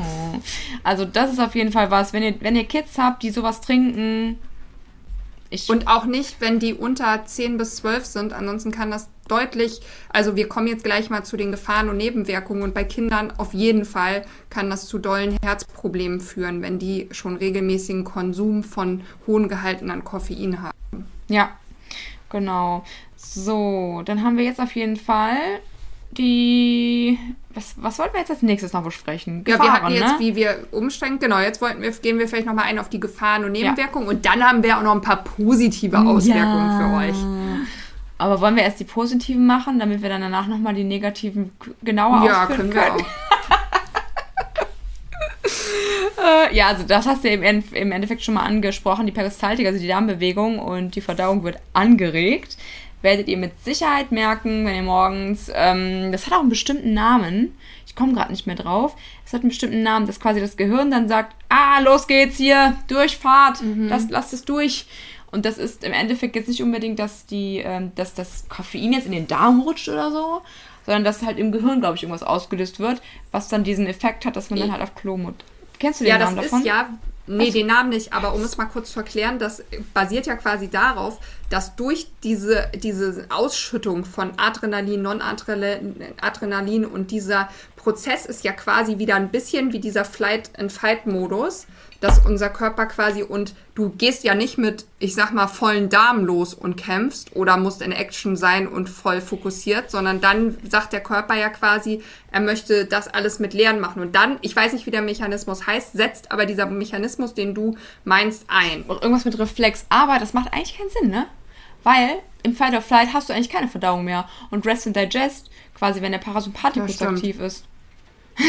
Also das ist auf jeden Fall was, wenn ihr, wenn ihr Kids habt, die sowas trinken. Ich, Und auch nicht, wenn die unter 10 bis 12 sind. Ansonsten kann das deutlich, also wir kommen jetzt gleich mal zu den Gefahren und Nebenwirkungen. Und bei Kindern auf jeden Fall kann das zu dollen Herzproblemen führen, wenn die schon regelmäßigen Konsum von hohen Gehalten an Koffein haben. ja, genau. So, dann haben wir jetzt auf jeden Fall die. Was, was wollten wir jetzt als nächstes noch besprechen? ja, wir hatten jetzt, ne? wie wir umsteigen. Genau, jetzt wollten wir, gehen wir vielleicht nochmal ein auf die Gefahren und Nebenwirkungen. Ja. Und dann haben wir auch noch ein paar positive Auswirkungen ja. für euch. Aber wollen wir erst die positiven machen, damit wir dann danach nochmal die negativen genauer ja, ausführen können? Ja, können wir auch. Äh, ja, also das hast du im Endeffekt schon mal angesprochen, die Peristaltik, also die Darmbewegung und die Verdauung wird angeregt werdet ihr mit Sicherheit merken, wenn ihr morgens, ähm, das hat auch einen bestimmten Namen, ich komme gerade nicht mehr drauf, es hat einen bestimmten Namen, dass quasi das Gehirn dann sagt, ah, los geht's hier, Durchfahrt, mhm. das, lasst es durch. Und das ist im Endeffekt jetzt nicht unbedingt, dass, die, äh, dass das Koffein jetzt in den Darm rutscht oder so, sondern dass halt im Gehirn, glaube ich, irgendwas ausgelöst wird, was dann diesen Effekt hat, dass man dann halt auf Klo muss. Kennst du den ja, Namen davon? Ja, das ist ja Nee, den Namen nicht, aber um es mal kurz zu erklären, das basiert ja quasi darauf, dass durch diese, diese Ausschüttung von Adrenalin, Non-Adrenalin und dieser Prozess ist ja quasi wieder ein bisschen wie dieser Flight-and-Fight-Modus dass unser Körper quasi und du gehst ja nicht mit, ich sag mal, vollen Darm los und kämpfst oder musst in Action sein und voll fokussiert, sondern dann sagt der Körper ja quasi, er möchte das alles mit Leeren machen. Und dann, ich weiß nicht, wie der Mechanismus heißt, setzt aber dieser Mechanismus, den du meinst, ein. Und irgendwas mit Reflex. Aber das macht eigentlich keinen Sinn, ne? Weil im Fight or Flight hast du eigentlich keine Verdauung mehr. Und Rest and Digest, quasi, wenn der Parasympathikus aktiv ist.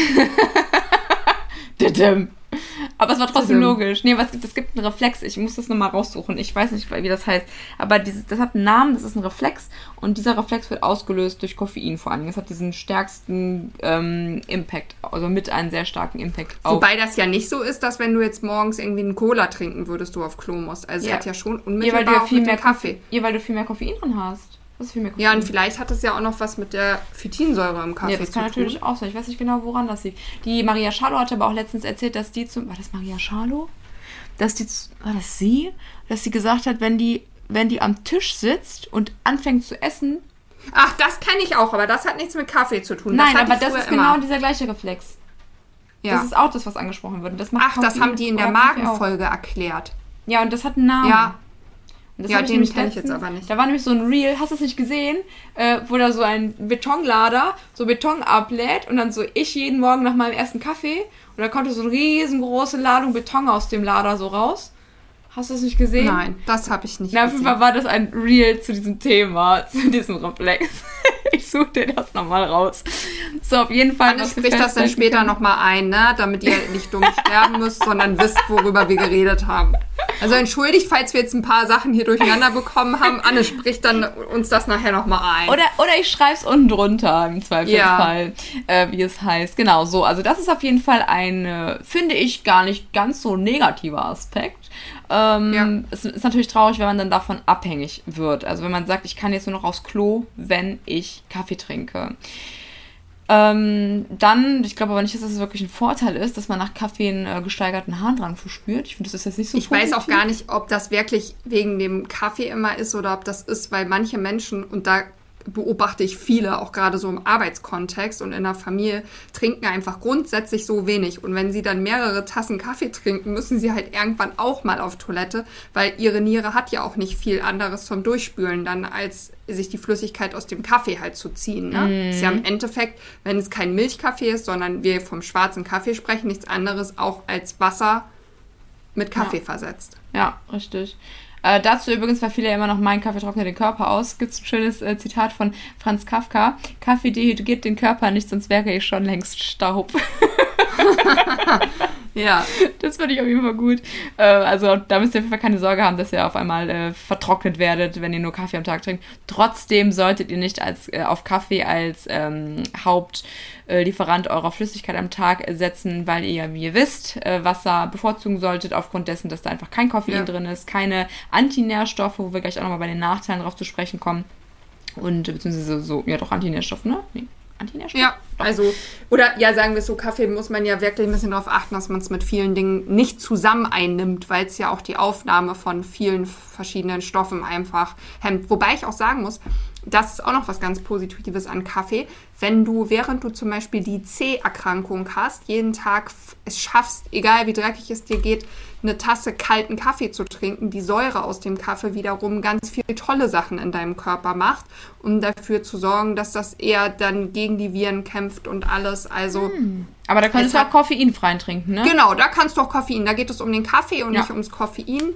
Aber es war trotzdem logisch. Nee, was gibt es? gibt einen Reflex. Ich muss das nochmal raussuchen. Ich weiß nicht, wie das heißt. Aber dieses, das hat einen Namen, das ist ein Reflex. Und dieser Reflex wird ausgelöst durch Koffein vor allem. Es hat diesen stärksten ähm, Impact, also mit einem sehr starken Impact. Auf. Wobei das ja nicht so ist, dass wenn du jetzt morgens irgendwie einen Cola trinken würdest, du auf Klo musst. Also ja. es hat ja schon unmittelbar ja, weil du ja viel mehr Kaffee. Ja, weil du viel mehr Koffein drin hast. Das viel mehr Ja, und vielleicht hat es ja auch noch was mit der Phytinsäure im Kaffee ja, das kann natürlich auch sein. Ich weiß nicht genau, woran das liegt. Die Maria Schalo hatte aber auch letztens erzählt, dass die zum. War das Maria Schalo? Dass die. War das sie? Dass sie gesagt hat, wenn die, wenn die am Tisch sitzt und anfängt zu essen. Ach, das kenne ich auch, aber das hat nichts mit Kaffee zu tun. Das Nein, aber das ist immer. genau dieser gleiche Reflex. Ja. Das ist auch das, was angesprochen wird. Das Ach, das haben die in der Magenfolge erklärt. Ja, und das hat einen Namen. Ja, das ja, den kenne ich jetzt aber nicht. Da war nämlich so ein Reel, hast du es nicht gesehen, äh, wo da so ein Betonlader so Beton ablädt und dann so ich jeden Morgen nach meinem ersten Kaffee und da kommt so eine riesengroße Ladung Beton aus dem Lader so raus. Hast du es nicht gesehen? Nein, das habe ich nicht Na, gesehen. Auf jeden Fall war das ein Reel zu diesem Thema, zu diesem Reflex. Ich suche dir das nochmal raus. So, auf jeden Fall. Ich spricht das dann später nochmal ein, ne? damit ihr nicht dumm sterben müsst, sondern wisst, worüber wir geredet haben. Also entschuldigt, falls wir jetzt ein paar Sachen hier durcheinander bekommen haben. Anne spricht dann uns das nachher nochmal ein. Oder, oder ich schreibe es unten drunter im Zweifelsfall, ja. äh, wie es heißt. Genau so. Also das ist auf jeden Fall ein, äh, finde ich, gar nicht ganz so negativer Aspekt. Ähm, ja. Es ist natürlich traurig, wenn man dann davon abhängig wird. Also wenn man sagt, ich kann jetzt nur noch aufs Klo, wenn ich Kaffee trinke. Ähm, dann, ich glaube aber nicht, dass das wirklich ein Vorteil ist, dass man nach Kaffee einen äh, gesteigerten Harndrang verspürt. Ich finde, das ist jetzt nicht so Ich positiv. weiß auch gar nicht, ob das wirklich wegen dem Kaffee immer ist oder ob das ist, weil manche Menschen, und da beobachte ich viele, auch gerade so im Arbeitskontext und in der Familie, trinken einfach grundsätzlich so wenig. Und wenn sie dann mehrere Tassen Kaffee trinken, müssen sie halt irgendwann auch mal auf Toilette, weil ihre Niere hat ja auch nicht viel anderes zum Durchspülen dann, als sich die Flüssigkeit aus dem Kaffee halt zu ziehen. Ne? Mm. Ist ja im Endeffekt, wenn es kein Milchkaffee ist, sondern wir vom schwarzen Kaffee sprechen, nichts anderes auch als Wasser mit Kaffee ja. versetzt. Ja, richtig. Äh, dazu übrigens, weil viele ja immer noch meinen Kaffee trocknet den Körper aus, gibt es ein schönes äh, Zitat von Franz Kafka. Kaffee dehydriert den Körper nicht, sonst wäre ich schon längst Staub. ja. Das finde ich auf jeden Fall gut. Äh, also da müsst ihr auf jeden Fall keine Sorge haben, dass ihr auf einmal äh, vertrocknet werdet, wenn ihr nur Kaffee am Tag trinkt. Trotzdem solltet ihr nicht als, äh, auf Kaffee als ähm, Hauptlieferant eurer Flüssigkeit am Tag setzen, weil ihr, wie ihr wisst, äh, Wasser bevorzugen solltet, aufgrund dessen, dass da einfach kein Koffein ja. drin ist, keine Antinährstoffe, wo wir gleich auch nochmal bei den Nachteilen drauf zu sprechen kommen. Und beziehungsweise so, ja doch, Antinährstoffe, ne? Nee. Antinährstoffe? Ja, also, oder ja, sagen wir es so, Kaffee muss man ja wirklich ein bisschen darauf achten, dass man es mit vielen Dingen nicht zusammen einnimmt, weil es ja auch die Aufnahme von vielen verschiedenen Stoffen einfach hemmt. Wobei ich auch sagen muss, das ist auch noch was ganz Positives an Kaffee. Wenn du, während du zum Beispiel die C-Erkrankung hast, jeden Tag es schaffst, egal wie dreckig es dir geht, eine Tasse kalten Kaffee zu trinken, die Säure aus dem Kaffee wiederum ganz viele tolle Sachen in deinem Körper macht, um dafür zu sorgen, dass das eher dann gegen die Viren kämpft und alles. Also. Hm. Aber da kannst du auch koffeinfrei trinken, ne? Genau, da kannst du auch Koffein. Da geht es um den Kaffee und ja. nicht ums Koffein.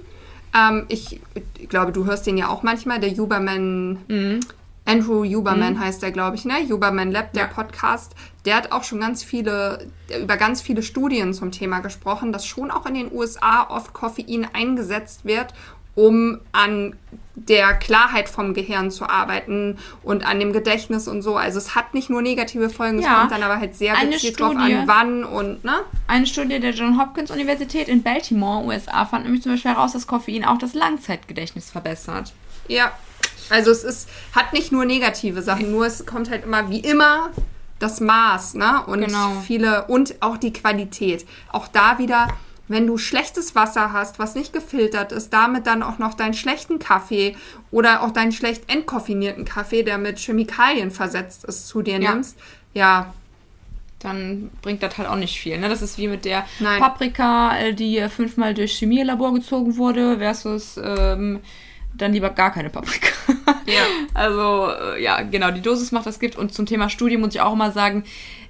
Ähm, ich, ich, glaube, du hörst den ja auch manchmal, der Huberman. Mhm. Andrew Huberman mhm. heißt der, glaube ich, ne? Huberman Lab, der ja. Podcast. Der hat auch schon ganz viele, über ganz viele Studien zum Thema gesprochen, dass schon auch in den USA oft Koffein eingesetzt wird, um an der Klarheit vom Gehirn zu arbeiten und an dem Gedächtnis und so. Also es hat nicht nur negative Folgen, ja. es kommt dann aber halt sehr gezielt drauf an, wann und, ne? Eine Studie der John Hopkins Universität in Baltimore, USA, fand nämlich zum Beispiel heraus, dass Koffein auch das Langzeitgedächtnis verbessert. Ja, also es ist, hat nicht nur negative Sachen, nur es kommt halt immer wie immer das Maß, ne? Und genau. viele und auch die Qualität. Auch da wieder, wenn du schlechtes Wasser hast, was nicht gefiltert ist, damit dann auch noch deinen schlechten Kaffee oder auch deinen schlecht entkoffinierten Kaffee, der mit Chemikalien versetzt ist, zu dir ja. nimmst, ja, dann bringt das halt auch nicht viel. Ne? Das ist wie mit der Nein. Paprika, äh, die fünfmal durch Chemielabor gezogen wurde, versus ähm, dann lieber gar keine Paprika. Ja. Also, äh, ja, genau, die Dosis macht das Gift. Und zum Thema Studie muss ich auch immer sagen,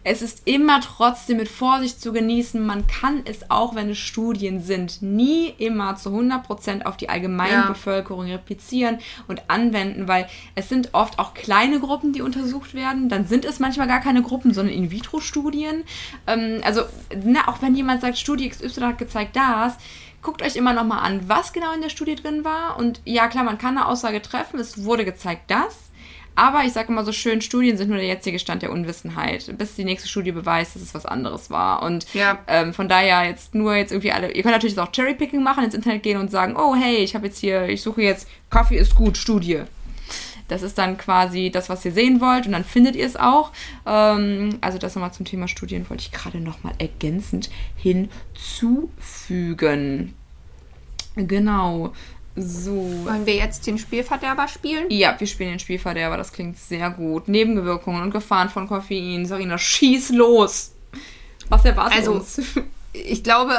es ist immer trotzdem mit Vorsicht zu genießen. Man kann es auch, wenn es Studien sind, nie immer zu 100% auf die allgemeine ja. Bevölkerung replizieren und anwenden, weil es sind oft auch kleine Gruppen, die untersucht werden. Dann sind es manchmal gar keine Gruppen, sondern In-vitro-Studien. Ähm, also, na, auch wenn jemand sagt, Studie XY hat gezeigt das, guckt euch immer nochmal an, was genau in der Studie drin war. Und ja, klar, man kann eine Aussage treffen. Es wurde gezeigt, dass. Aber ich sage immer so schön, Studien sind nur der jetzige Stand der Unwissenheit, bis die nächste Studie beweist, dass es was anderes war. Und ja. ähm, von daher jetzt nur jetzt irgendwie alle. Ihr könnt natürlich auch Cherrypicking machen, ins Internet gehen und sagen, oh hey, ich habe jetzt hier, ich suche jetzt Kaffee ist gut, Studie. Das ist dann quasi das, was ihr sehen wollt und dann findet ihr es auch. Ähm, also das nochmal zum Thema Studien wollte ich gerade nochmal ergänzend hinzufügen. Genau. So. Wollen wir jetzt den Spielverderber spielen? Ja, wir spielen den Spielverderber. Das klingt sehr gut. Nebenwirkungen und Gefahren von Koffein. Sarina, schieß los! Was erwartet also, uns? ich glaube,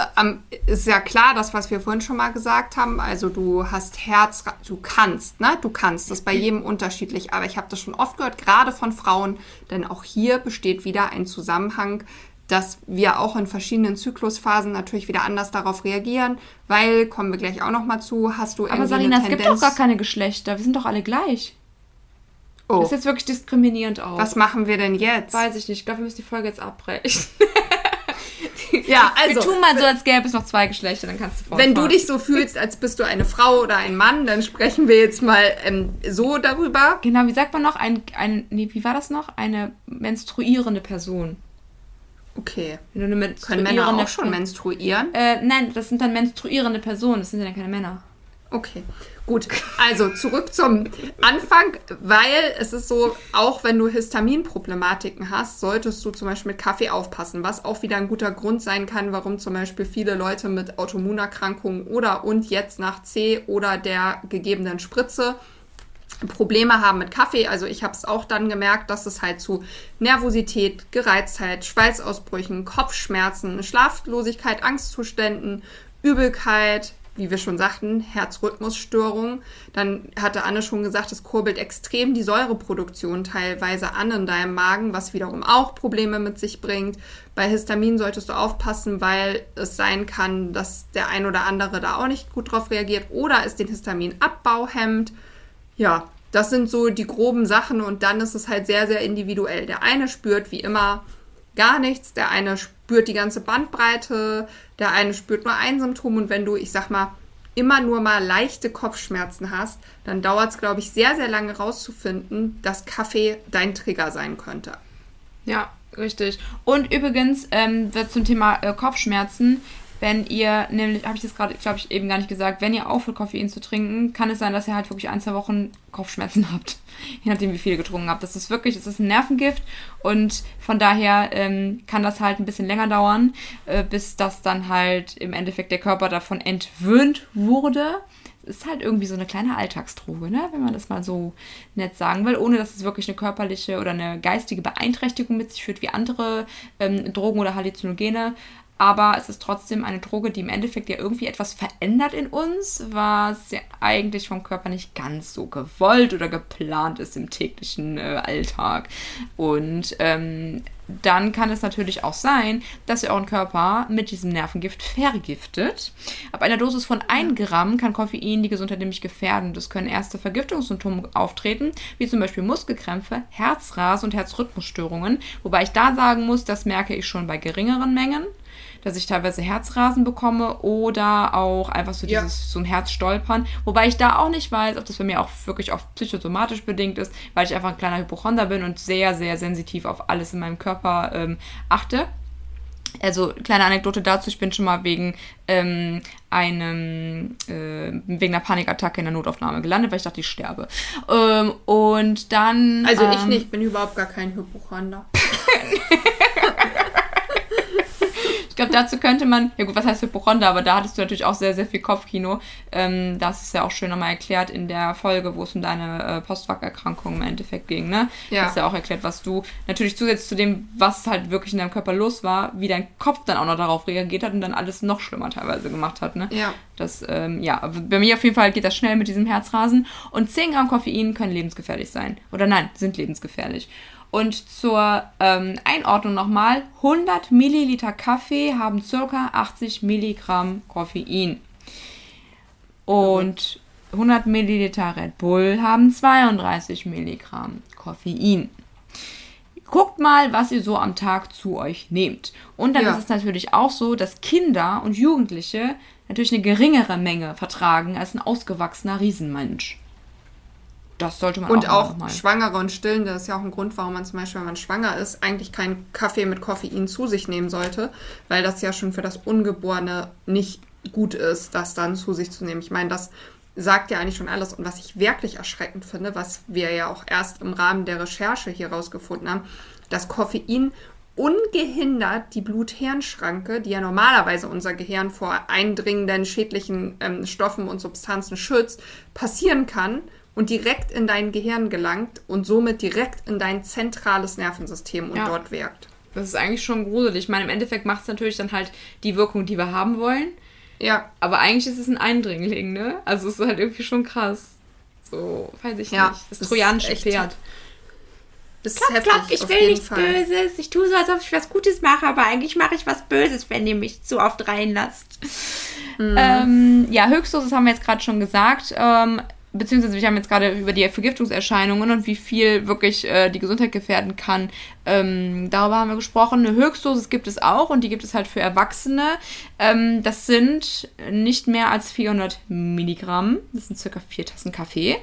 ist ja klar, das, was wir vorhin schon mal gesagt haben. Also du hast Herz, du kannst, ne? Du kannst. Das ist bei jedem unterschiedlich. Aber ich habe das schon oft gehört, gerade von Frauen, denn auch hier besteht wieder ein Zusammenhang, dass wir auch in verschiedenen Zyklusphasen natürlich wieder anders darauf reagieren, weil, kommen wir gleich auch noch mal zu, hast du Aber Sarina, es gibt doch gar keine Geschlechter. Wir sind doch alle gleich. Oh. Das ist jetzt wirklich diskriminierend auch. Was machen wir denn jetzt? Weiß ich nicht. Ich glaube, wir müssen die Folge jetzt abbrechen. Ja, also. Wir tun mal so, als gäbe es noch zwei Geschlechter, dann kannst du Wenn du dich so fühlst, als bist du eine Frau oder ein Mann, dann sprechen wir jetzt mal ähm, so darüber. Genau, wie sagt man noch? Ein, ein, nee, wie war das noch? Eine menstruierende Person. Okay. Wenn du eine Können Männer auch schon menstruieren? Äh, nein, das sind dann menstruierende Personen, das sind ja keine Männer. Okay. Gut, also zurück zum Anfang, weil es ist so, auch wenn du Histaminproblematiken hast, solltest du zum Beispiel mit Kaffee aufpassen, was auch wieder ein guter Grund sein kann, warum zum Beispiel viele Leute mit Autoimmunerkrankungen oder und jetzt nach C oder der gegebenen Spritze Probleme haben mit Kaffee. Also ich habe es auch dann gemerkt, dass es halt zu Nervosität, Gereiztheit, Schweißausbrüchen, Kopfschmerzen, Schlaflosigkeit, Angstzuständen, Übelkeit, wie wir schon sagten, Herzrhythmusstörung. Dann hatte Anne schon gesagt, es kurbelt extrem die Säureproduktion teilweise an in deinem Magen, was wiederum auch Probleme mit sich bringt. Bei Histamin solltest du aufpassen, weil es sein kann, dass der ein oder andere da auch nicht gut drauf reagiert oder es den Histaminabbau hemmt. Ja, das sind so die groben Sachen und dann ist es halt sehr, sehr individuell. Der eine spürt wie immer gar nichts, der eine spürt die ganze Bandbreite, der eine spürt nur ein Symptom und wenn du, ich sag mal, immer nur mal leichte Kopfschmerzen hast, dann dauert es, glaube ich, sehr, sehr lange rauszufinden, dass Kaffee dein Trigger sein könnte. Ja, richtig. Und übrigens ähm, zum Thema äh, Kopfschmerzen, wenn ihr nämlich, habe ich das gerade, glaube ich, eben gar nicht gesagt, wenn ihr aufhört, Koffein zu trinken, kann es sein, dass ihr halt wirklich ein, zwei Wochen Kopfschmerzen habt. Je nachdem, wie viel ihr getrunken habt. Das ist wirklich, das ist ein Nervengift und von daher ähm, kann das halt ein bisschen länger dauern, äh, bis das dann halt im Endeffekt der Körper davon entwöhnt wurde ist halt irgendwie so eine kleine Alltagsdroge, ne? wenn man das mal so nett sagen will, ohne dass es wirklich eine körperliche oder eine geistige Beeinträchtigung mit sich führt, wie andere ähm, Drogen oder Halluzinogene. Aber es ist trotzdem eine Droge, die im Endeffekt ja irgendwie etwas verändert in uns, was ja eigentlich vom Körper nicht ganz so gewollt oder geplant ist im täglichen äh, Alltag. Und ähm, dann kann es natürlich auch sein, dass ihr euren Körper mit diesem Nervengift vergiftet. Ab einer Dosis von 1 Gramm kann Koffein die Gesundheit nämlich gefährden. Das können erste Vergiftungssymptome auftreten, wie zum Beispiel Muskelkrämpfe, Herzrasen und Herzrhythmusstörungen. Wobei ich da sagen muss, das merke ich schon bei geringeren Mengen dass ich teilweise Herzrasen bekomme oder auch einfach so dieses, so ein Herzstolpern. Wobei ich da auch nicht weiß, ob das bei mir auch wirklich oft psychosomatisch bedingt ist, weil ich einfach ein kleiner Hypochonder bin und sehr, sehr sensitiv auf alles in meinem Körper ähm, achte. Also, kleine Anekdote dazu, ich bin schon mal wegen ähm, einem, äh, wegen einer Panikattacke in der Notaufnahme gelandet, weil ich dachte, ich sterbe. Ähm, und dann. Also ich ähm, nicht, bin überhaupt gar kein Hypochonder. Ich glaube, dazu könnte man, ja gut, was heißt Hypochonder, aber da hattest du natürlich auch sehr, sehr viel Kopfkino. Ähm, das ist ja auch schön nochmal erklärt in der Folge, wo es um deine äh, Postwag-Erkrankung im Endeffekt ging, ne? Ja. Du hast ja auch erklärt, was du natürlich zusätzlich zu dem, was halt wirklich in deinem Körper los war, wie dein Kopf dann auch noch darauf reagiert hat und dann alles noch schlimmer teilweise gemacht hat, ne? Ja. Das, ähm, ja, bei mir auf jeden Fall geht das schnell mit diesem Herzrasen und 10 Gramm Koffein können lebensgefährlich sein. Oder nein, sind lebensgefährlich. Und zur ähm, Einordnung nochmal, 100 Milliliter Kaffee haben ca. 80 Milligramm Koffein. Und 100 Milliliter Red Bull haben 32 Milligramm Koffein. Guckt mal, was ihr so am Tag zu euch nehmt. Und dann ja. ist es natürlich auch so, dass Kinder und Jugendliche natürlich eine geringere Menge vertragen als ein ausgewachsener Riesenmensch. Das sollte man und auch, auch Schwangere und Stillende ist ja auch ein Grund, warum man zum Beispiel, wenn man schwanger ist, eigentlich keinen Kaffee mit Koffein zu sich nehmen sollte, weil das ja schon für das Ungeborene nicht gut ist, das dann zu sich zu nehmen. Ich meine, das sagt ja eigentlich schon alles. Und was ich wirklich erschreckend finde, was wir ja auch erst im Rahmen der Recherche hier rausgefunden haben, dass Koffein ungehindert die Blut-Hirn-Schranke, die ja normalerweise unser Gehirn vor eindringenden schädlichen ähm, Stoffen und Substanzen schützt, passieren kann und direkt in dein Gehirn gelangt und somit direkt in dein zentrales Nervensystem und ja. dort wirkt. Das ist eigentlich schon gruselig. Ich meine, im Endeffekt macht es natürlich dann halt die Wirkung, die wir haben wollen. Ja. Aber eigentlich ist es ein Eindringling, ne? Also es ist halt irgendwie schon krass. So, weiß ich ja, nicht. Das, das trojanische Pferd. Das klopp, klopp, ich will nichts Fall. Böses. Ich tue so, als ob ich was Gutes mache, aber eigentlich mache ich was Böses, wenn ihr mich zu oft reinlasst. Mhm. Ähm, ja, Höchstdosis haben wir jetzt gerade schon gesagt. Ähm, beziehungsweise wir haben jetzt gerade über die Vergiftungserscheinungen und wie viel wirklich äh, die Gesundheit gefährden kann. Ähm, darüber haben wir gesprochen. Eine Höchstdosis gibt es auch und die gibt es halt für Erwachsene. Ähm, das sind nicht mehr als 400 Milligramm. Das sind circa vier Tassen Kaffee.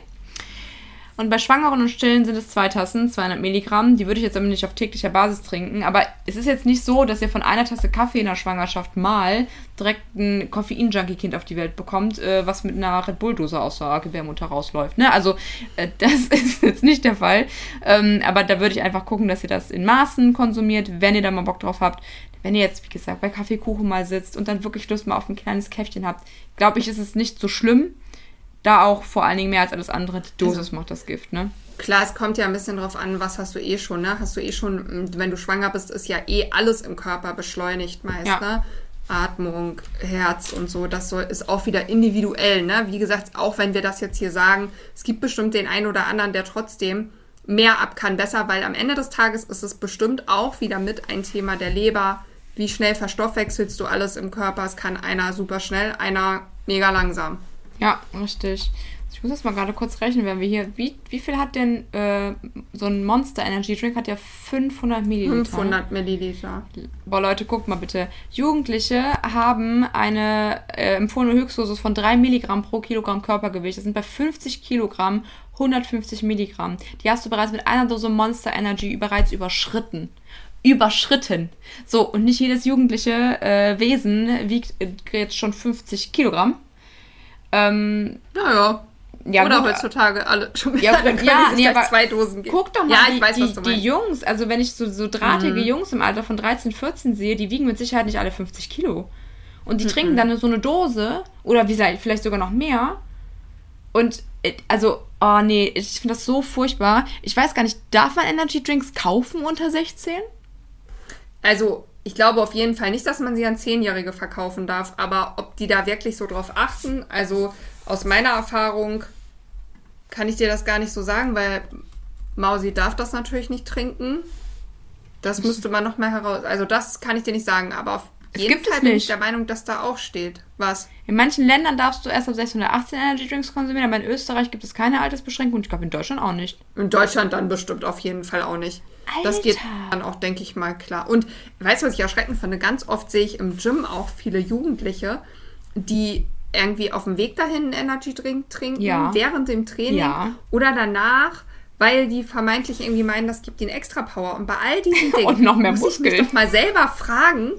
Und bei Schwangeren und Stillen sind es zwei Tassen, 200 Milligramm. Die würde ich jetzt aber nicht auf täglicher Basis trinken. Aber es ist jetzt nicht so, dass ihr von einer Tasse Kaffee in der Schwangerschaft mal direkt ein Koffein-Junkie-Kind auf die Welt bekommt, äh, was mit einer Red Bull-Dose aus der Gebärmutter rausläuft. Ne? Also äh, das ist jetzt nicht der Fall. Ähm, aber da würde ich einfach gucken, dass ihr das in Maßen konsumiert, wenn ihr da mal Bock drauf habt. Wenn ihr jetzt, wie gesagt, bei Kaffeekuchen mal sitzt und dann wirklich Lust mal auf ein kleines Käffchen habt, glaube ich, ist es nicht so schlimm da auch vor allen Dingen mehr als alles andere, die Dosis also, macht das Gift, ne? Klar, es kommt ja ein bisschen drauf an, was hast du eh schon, ne? Hast du eh schon, wenn du schwanger bist, ist ja eh alles im Körper beschleunigt meist, ja. ne? Atmung, Herz und so, das soll, ist auch wieder individuell, ne? Wie gesagt, auch wenn wir das jetzt hier sagen, es gibt bestimmt den einen oder anderen, der trotzdem mehr ab kann, besser, weil am Ende des Tages ist es bestimmt auch wieder mit ein Thema der Leber. Wie schnell verstoffwechselst du alles im Körper? Es kann einer super schnell, einer mega langsam. Ja, richtig. Ich muss das mal gerade kurz rechnen, wenn wir hier. Wie, wie viel hat denn äh, so ein Monster Energy Drink? Hat ja 500 Milliliter. 500 Milliliter. Boah, Leute, guckt mal bitte. Jugendliche haben eine äh, empfohlene Höchstdosis von 3 Milligramm pro Kilogramm Körpergewicht. Das sind bei 50 Kilogramm 150 Milligramm. Die hast du bereits mit einer Dose Monster Energy bereits überschritten überschritten. So, und nicht jedes jugendliche äh, Wesen wiegt äh, jetzt schon 50 Kilogramm. Ähm, naja. Ja, Oder gut, heutzutage alle schon ja, können ja, nee, aber zwei Dosen geben. Guck doch mal, ja, die, weiß, die, die, Jungs, also wenn ich so, so drahtige mhm. Jungs im Alter von 13, 14 sehe, die wiegen mit Sicherheit nicht alle 50 Kilo. Und die mhm. trinken dann so eine Dose, oder wie gesagt, vielleicht sogar noch mehr, Und äh, also, oh nee, ich finde das so furchtbar. Ich weiß gar nicht, darf man Energy Drinks kaufen unter 16? Also, ich glaube auf jeden Fall nicht, dass man sie an Zehnjährige verkaufen darf, aber ob die da wirklich so drauf achten, also aus meiner Erfahrung kann ich dir das gar nicht so sagen, weil Mausi darf das natürlich nicht trinken. Das müsste man noch mal heraus. Also das kann ich dir nicht sagen, aber auf Es jeden gibt Fall es bin nicht. ich der Meinung, dass da auch steht. Was? In manchen Ländern darfst du erst ab 16 oder 18 Energy Drinks konsumieren, aber in Österreich gibt es keine Altersbeschränkung und ich glaube in Deutschland auch nicht. In Deutschland dann bestimmt auf jeden Fall auch nicht. Das geht Alter. dann auch, denke ich mal, klar. Und weißt du, was ich erschreckend finde? Ganz oft sehe ich im Gym auch viele Jugendliche, die irgendwie auf dem Weg dahin einen Energy Drink trinken, Ja. während dem Training Ja. oder danach, weil die vermeintlich irgendwie meinen, das gibt ihnen extra Power. Und bei all diesen Dingen Und noch mehr muss ich mich Muskeln. doch mal selber fragen,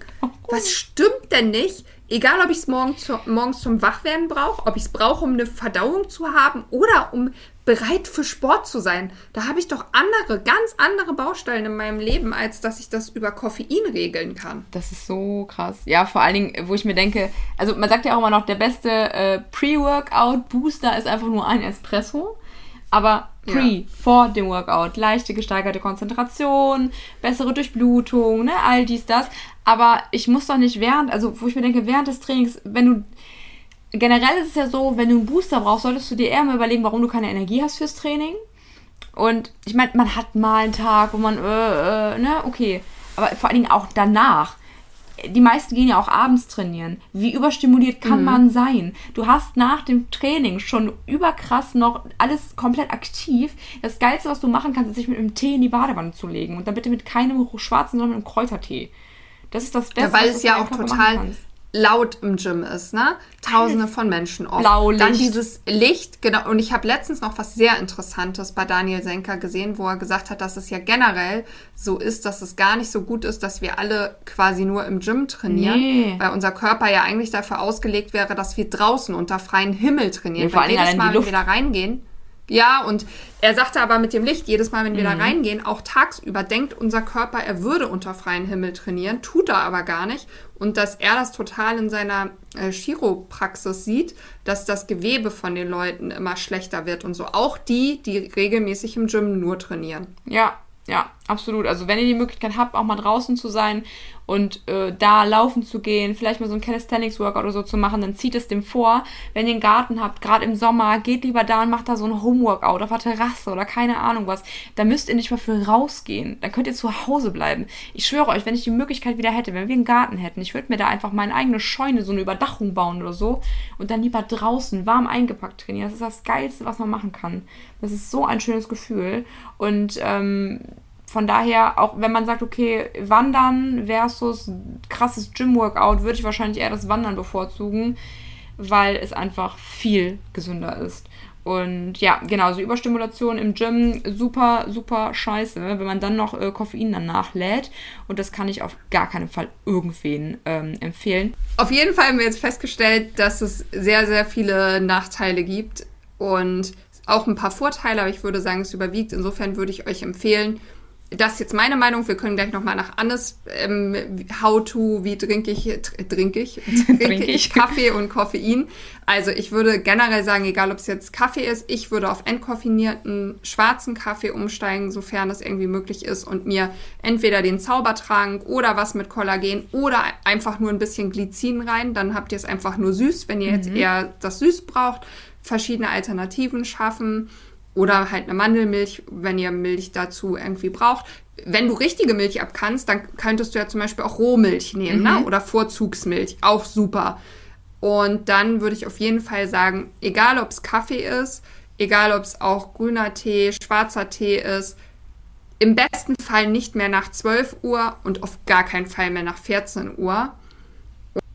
was stimmt denn nicht? Egal, ob ich es morgen zu, morgens zum Wachwerden brauche, ob ich es brauche, um eine Verdauung zu haben oder um bereit für Sport zu sein. Da habe ich doch andere, ganz andere Baustellen in meinem Leben, als dass ich das über Koffein regeln kann. Das ist so krass. Ja, vor allen Dingen, wo ich mir denke, also man sagt ja auch immer noch, der beste äh, Pre-Workout-Booster ist einfach nur ein Espresso. Aber pre, Ja. vor dem Workout, leichte gesteigerte Konzentration, bessere Durchblutung, ne, all dies, das. Aber ich muss doch nicht während, also wo ich mir denke, während des Trainings, wenn du generell ist es ja so, wenn du einen Booster brauchst, solltest du dir eher mal überlegen, warum du keine Energie hast fürs Training. Und ich meine, man hat mal einen Tag, wo man, äh, äh, ne, okay. Aber vor allen Dingen auch danach. Die meisten gehen ja auch abends trainieren. Wie überstimuliert kann man sein? Du hast nach dem Training schon überkrass noch alles komplett aktiv. Das Geilste, was du machen kannst, ist sich mit einem Tee in die Badewanne zu legen. Und dann bitte mit keinem schwarzen, sondern mit einem Kräutertee. Das ist das Beste. Ja, weil es ja auch total laut im Gym ist, ne? Tausende von Menschen oft. Blaulicht. Dann dieses Licht, genau. Und ich habe letztens noch was sehr Interessantes bei Daniel Senker gesehen, wo er gesagt hat, dass es ja generell so ist, dass es gar nicht so gut ist, dass wir alle quasi nur im Gym trainieren, Nee. weil unser Körper ja eigentlich dafür ausgelegt wäre, dass wir draußen unter freiem Himmel trainieren. Nee, vor weil jedes Mal, wenn wir da reingehen, ja, und er sagte aber mit dem Licht, jedes Mal, wenn wir Mhm. da reingehen, auch tagsüber, denkt unser Körper, er würde unter freiem Himmel trainieren, tut er aber gar nicht. Und dass er das total in seiner äh, Chiropraxis sieht, dass das Gewebe von den Leuten immer schlechter wird und so. Auch die, die regelmäßig im Gym nur trainieren. Ja, ja, absolut. Also wenn ihr die Möglichkeit habt, auch mal draußen zu sein und äh, da laufen zu gehen, vielleicht mal so ein Calisthenics-Workout oder so zu machen, dann zieht es dem vor. Wenn ihr einen Garten habt, gerade im Sommer, geht lieber da und macht da so ein Homeworkout auf der Terrasse oder keine Ahnung was. Da müsst ihr nicht mal für rausgehen. Dann könnt ihr zu Hause bleiben. Ich schwöre euch, wenn ich die Möglichkeit wieder hätte, wenn wir einen Garten hätten, ich würde mir da einfach meine eigene Scheune, so eine Überdachung bauen oder so und dann lieber draußen warm eingepackt trainieren. Das ist das Geilste, was man machen kann. Das ist so ein schönes Gefühl. Und ähm, von daher, auch wenn man sagt, okay, Wandern versus krasses Gym-Workout, würde ich wahrscheinlich eher das Wandern bevorzugen, weil es einfach viel gesünder ist. Und ja, genau, so Überstimulation im Gym, super, super scheiße, wenn man dann noch äh, Koffein danach lädt. Und das kann ich auf gar keinen Fall irgendwen ähm, empfehlen. Auf jeden Fall haben wir jetzt festgestellt, dass es sehr, sehr viele Nachteile gibt und auch ein paar Vorteile, aber ich würde sagen, es überwiegt. Insofern würde ich euch empfehlen, das ist jetzt meine Meinung. Wir können gleich nochmal nach Annes ähm, How-to, wie trinke ich, tr- trinke ich, trinke ich. Kaffee und Koffein. Also ich würde generell sagen, egal ob es jetzt Kaffee ist, ich würde auf entkoffinierten schwarzen Kaffee umsteigen, sofern es irgendwie möglich ist und mir entweder den Zaubertrank oder was mit Kollagen oder einfach nur ein bisschen Glycin rein. Dann habt ihr es einfach nur süß, wenn ihr jetzt eher das süß braucht. Verschiedene Alternativen schaffen oder halt eine Mandelmilch, wenn ihr Milch dazu irgendwie braucht. Wenn du richtige Milch abkannst, dann könntest du ja zum Beispiel auch Rohmilch nehmen, ne? oder Vorzugsmilch, auch super. Und dann würde ich auf jeden Fall sagen, egal ob es Kaffee ist, egal ob es auch grüner Tee, schwarzer Tee ist, im besten Fall nicht mehr nach 12 Uhr und auf gar keinen Fall mehr nach 14 Uhr.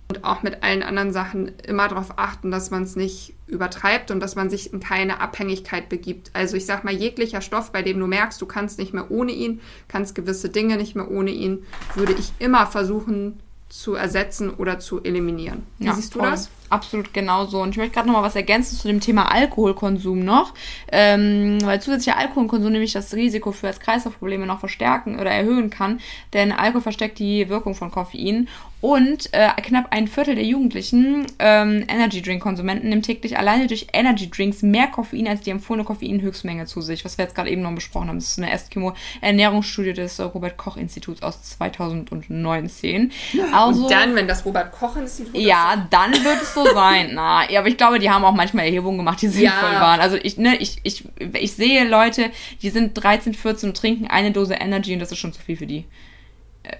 Und auch mit allen anderen Sachen immer darauf achten, dass man es nicht übertreibt und dass man sich in keine Abhängigkeit begibt. Also ich sag mal, jeglicher Stoff, bei dem du merkst, du kannst nicht mehr ohne ihn, kannst gewisse Dinge nicht mehr ohne ihn, würde ich immer versuchen zu ersetzen oder zu eliminieren. Wie Ja, siehst du voll. das? Absolut genauso. Und ich möchte gerade noch mal was ergänzen zu dem Thema Alkoholkonsum noch, ähm, weil zusätzlicher Alkoholkonsum nämlich das Risiko für Herz-Kreislauf-Probleme noch verstärken oder erhöhen kann, denn Alkohol versteckt die Wirkung von Koffein und äh, knapp ein Viertel der Jugendlichen ähm, Energy Drink Konsumenten nimmt täglich alleine durch Energy Drinks mehr Koffein als die empfohlene Koffeinhöchstmenge zu sich, was wir jetzt gerade eben noch besprochen haben. Das ist eine Eskimo Ernährungsstudie des Robert Koch Instituts aus 2019. Also, und dann, wenn das Robert Koch Institut Ja, dann wird es so sein. Na, ja, aber ich glaube, die haben auch manchmal Erhebungen gemacht, die sinnvoll ja. waren. Also ich, ne, ich, ich, ich sehe Leute, die sind 13, 14 und trinken eine Dose Energy und das ist schon zu viel für die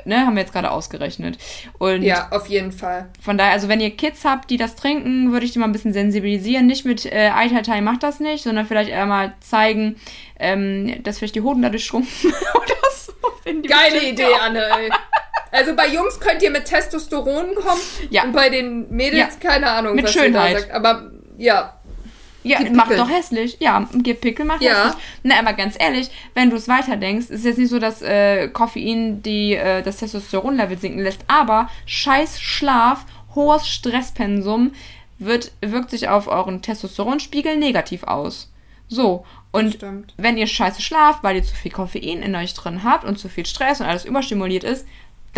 ne, haben wir jetzt gerade ausgerechnet. Und ja, auf jeden Fall. Von daher, also wenn ihr Kids habt, die das trinken, würde ich die mal ein bisschen sensibilisieren. Nicht mit äh, Eitelteil macht das nicht, sondern vielleicht eher mal zeigen, ähm, dass vielleicht die Hoden dadurch schrumpfen oder so. Geile Idee, auch. Anne, ey. Also bei Jungs könnt ihr mit Testosteron kommen ja. und bei den Mädels ja. keine Ahnung, mit was Schönheit. ihr da sagt. Aber ja, ja, macht doch hässlich. Ja, gib Pickel, macht ja. hässlich. Na, aber ganz ehrlich, wenn du es weiterdenkst, ist jetzt nicht so, dass äh, Koffein die, äh, das Testosteronlevel sinken lässt, aber scheiß Schlaf, hohes Stresspensum wird, wirkt sich auf euren Testosteronspiegel negativ aus. So, und wenn ihr scheiße schlaft, weil ihr zu viel Koffein in euch drin habt und zu viel Stress und alles überstimuliert ist,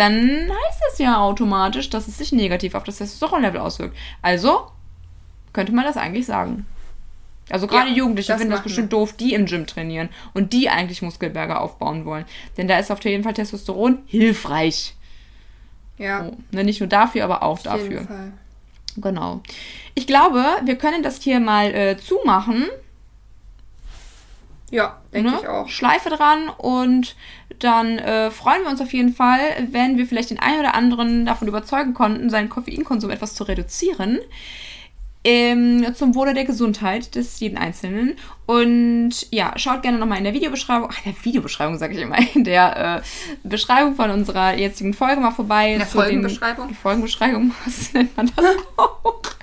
dann heißt es ja automatisch, dass es sich negativ auf das Testosteronlevel auswirkt. Also könnte man das eigentlich sagen. Also gerade ja, Jugendliche finden das bestimmt wir. doof, die im Gym trainieren und die eigentlich Muskelberge aufbauen wollen. Denn da ist auf jeden Fall Testosteron hilfreich. Ja. So, ne, nicht nur dafür, aber auch auf dafür. Jeden Fall. Genau. Ich glaube, wir können das hier mal äh, zumachen. Ja, denke ne? ich auch. Schleife dran und dann äh, freuen wir uns auf jeden Fall, wenn wir vielleicht den einen oder anderen davon überzeugen konnten, seinen Koffeinkonsum etwas zu reduzieren ähm, zum Wohle der Gesundheit des jeden Einzelnen. Und ja, schaut gerne nochmal in der Videobeschreibung, ach, in der Videobeschreibung sage ich immer, in der äh, Beschreibung von unserer jetzigen Folge mal vorbei. In der Folgenbeschreibung? Den, die Folgenbeschreibung, was nennt man das auch?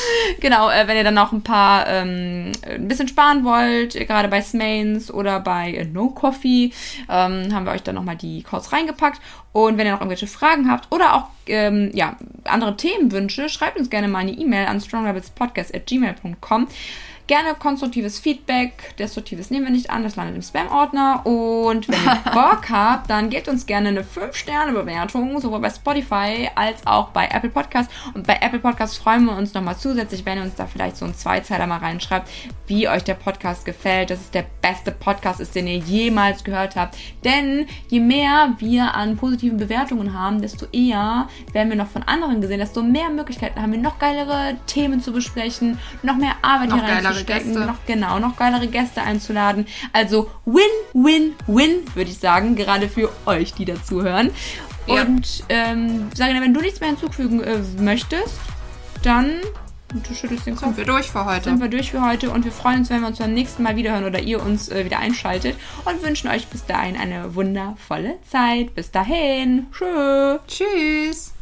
genau, äh, wenn ihr dann noch ein paar ähm, ein bisschen sparen wollt, gerade bei Smains oder bei äh, No Coffee, ähm, haben wir euch dann nochmal die Codes reingepackt. Und wenn ihr noch irgendwelche Fragen habt oder auch ähm, ja, andere Themenwünsche, schreibt uns gerne mal eine E-Mail an strongrabbitspodcast.gmail.com. Gerne konstruktives Feedback. Destruktives nehmen wir nicht an, das landet im Spam-Ordner. Und wenn ihr Bock habt, dann gebt uns gerne eine 5-Sterne-Bewertung, sowohl bei Spotify als auch bei Apple Podcasts. Und bei Apple Podcasts freuen wir uns nochmal zusätzlich, wenn ihr uns da vielleicht so ein Zweizeiler mal reinschreibt, wie euch der Podcast gefällt, dass es der beste Podcast ist, den ihr jemals gehört habt. Denn je mehr wir an positiven Bewertungen haben, desto eher werden wir noch von anderen gesehen, desto mehr Möglichkeiten haben wir, noch geilere Themen zu besprechen, noch mehr Arbeit noch hier reinzustecken stecken, Gäste. noch genau, noch geilere Gäste einzuladen. Also Win, Win, Win, würde ich sagen, gerade für euch, die dazuhören. Ja. Und ähm, Sarina, wenn du nichts mehr hinzufügen äh, möchtest, dann du schüttelst den Kopf. Sind wir durch für heute. Sind wir durch für heute und wir freuen uns, wenn wir uns beim nächsten Mal wiederhören oder ihr uns äh, wieder einschaltet und wünschen euch bis dahin eine wundervolle Zeit. Bis dahin. Tschö. Tschüss.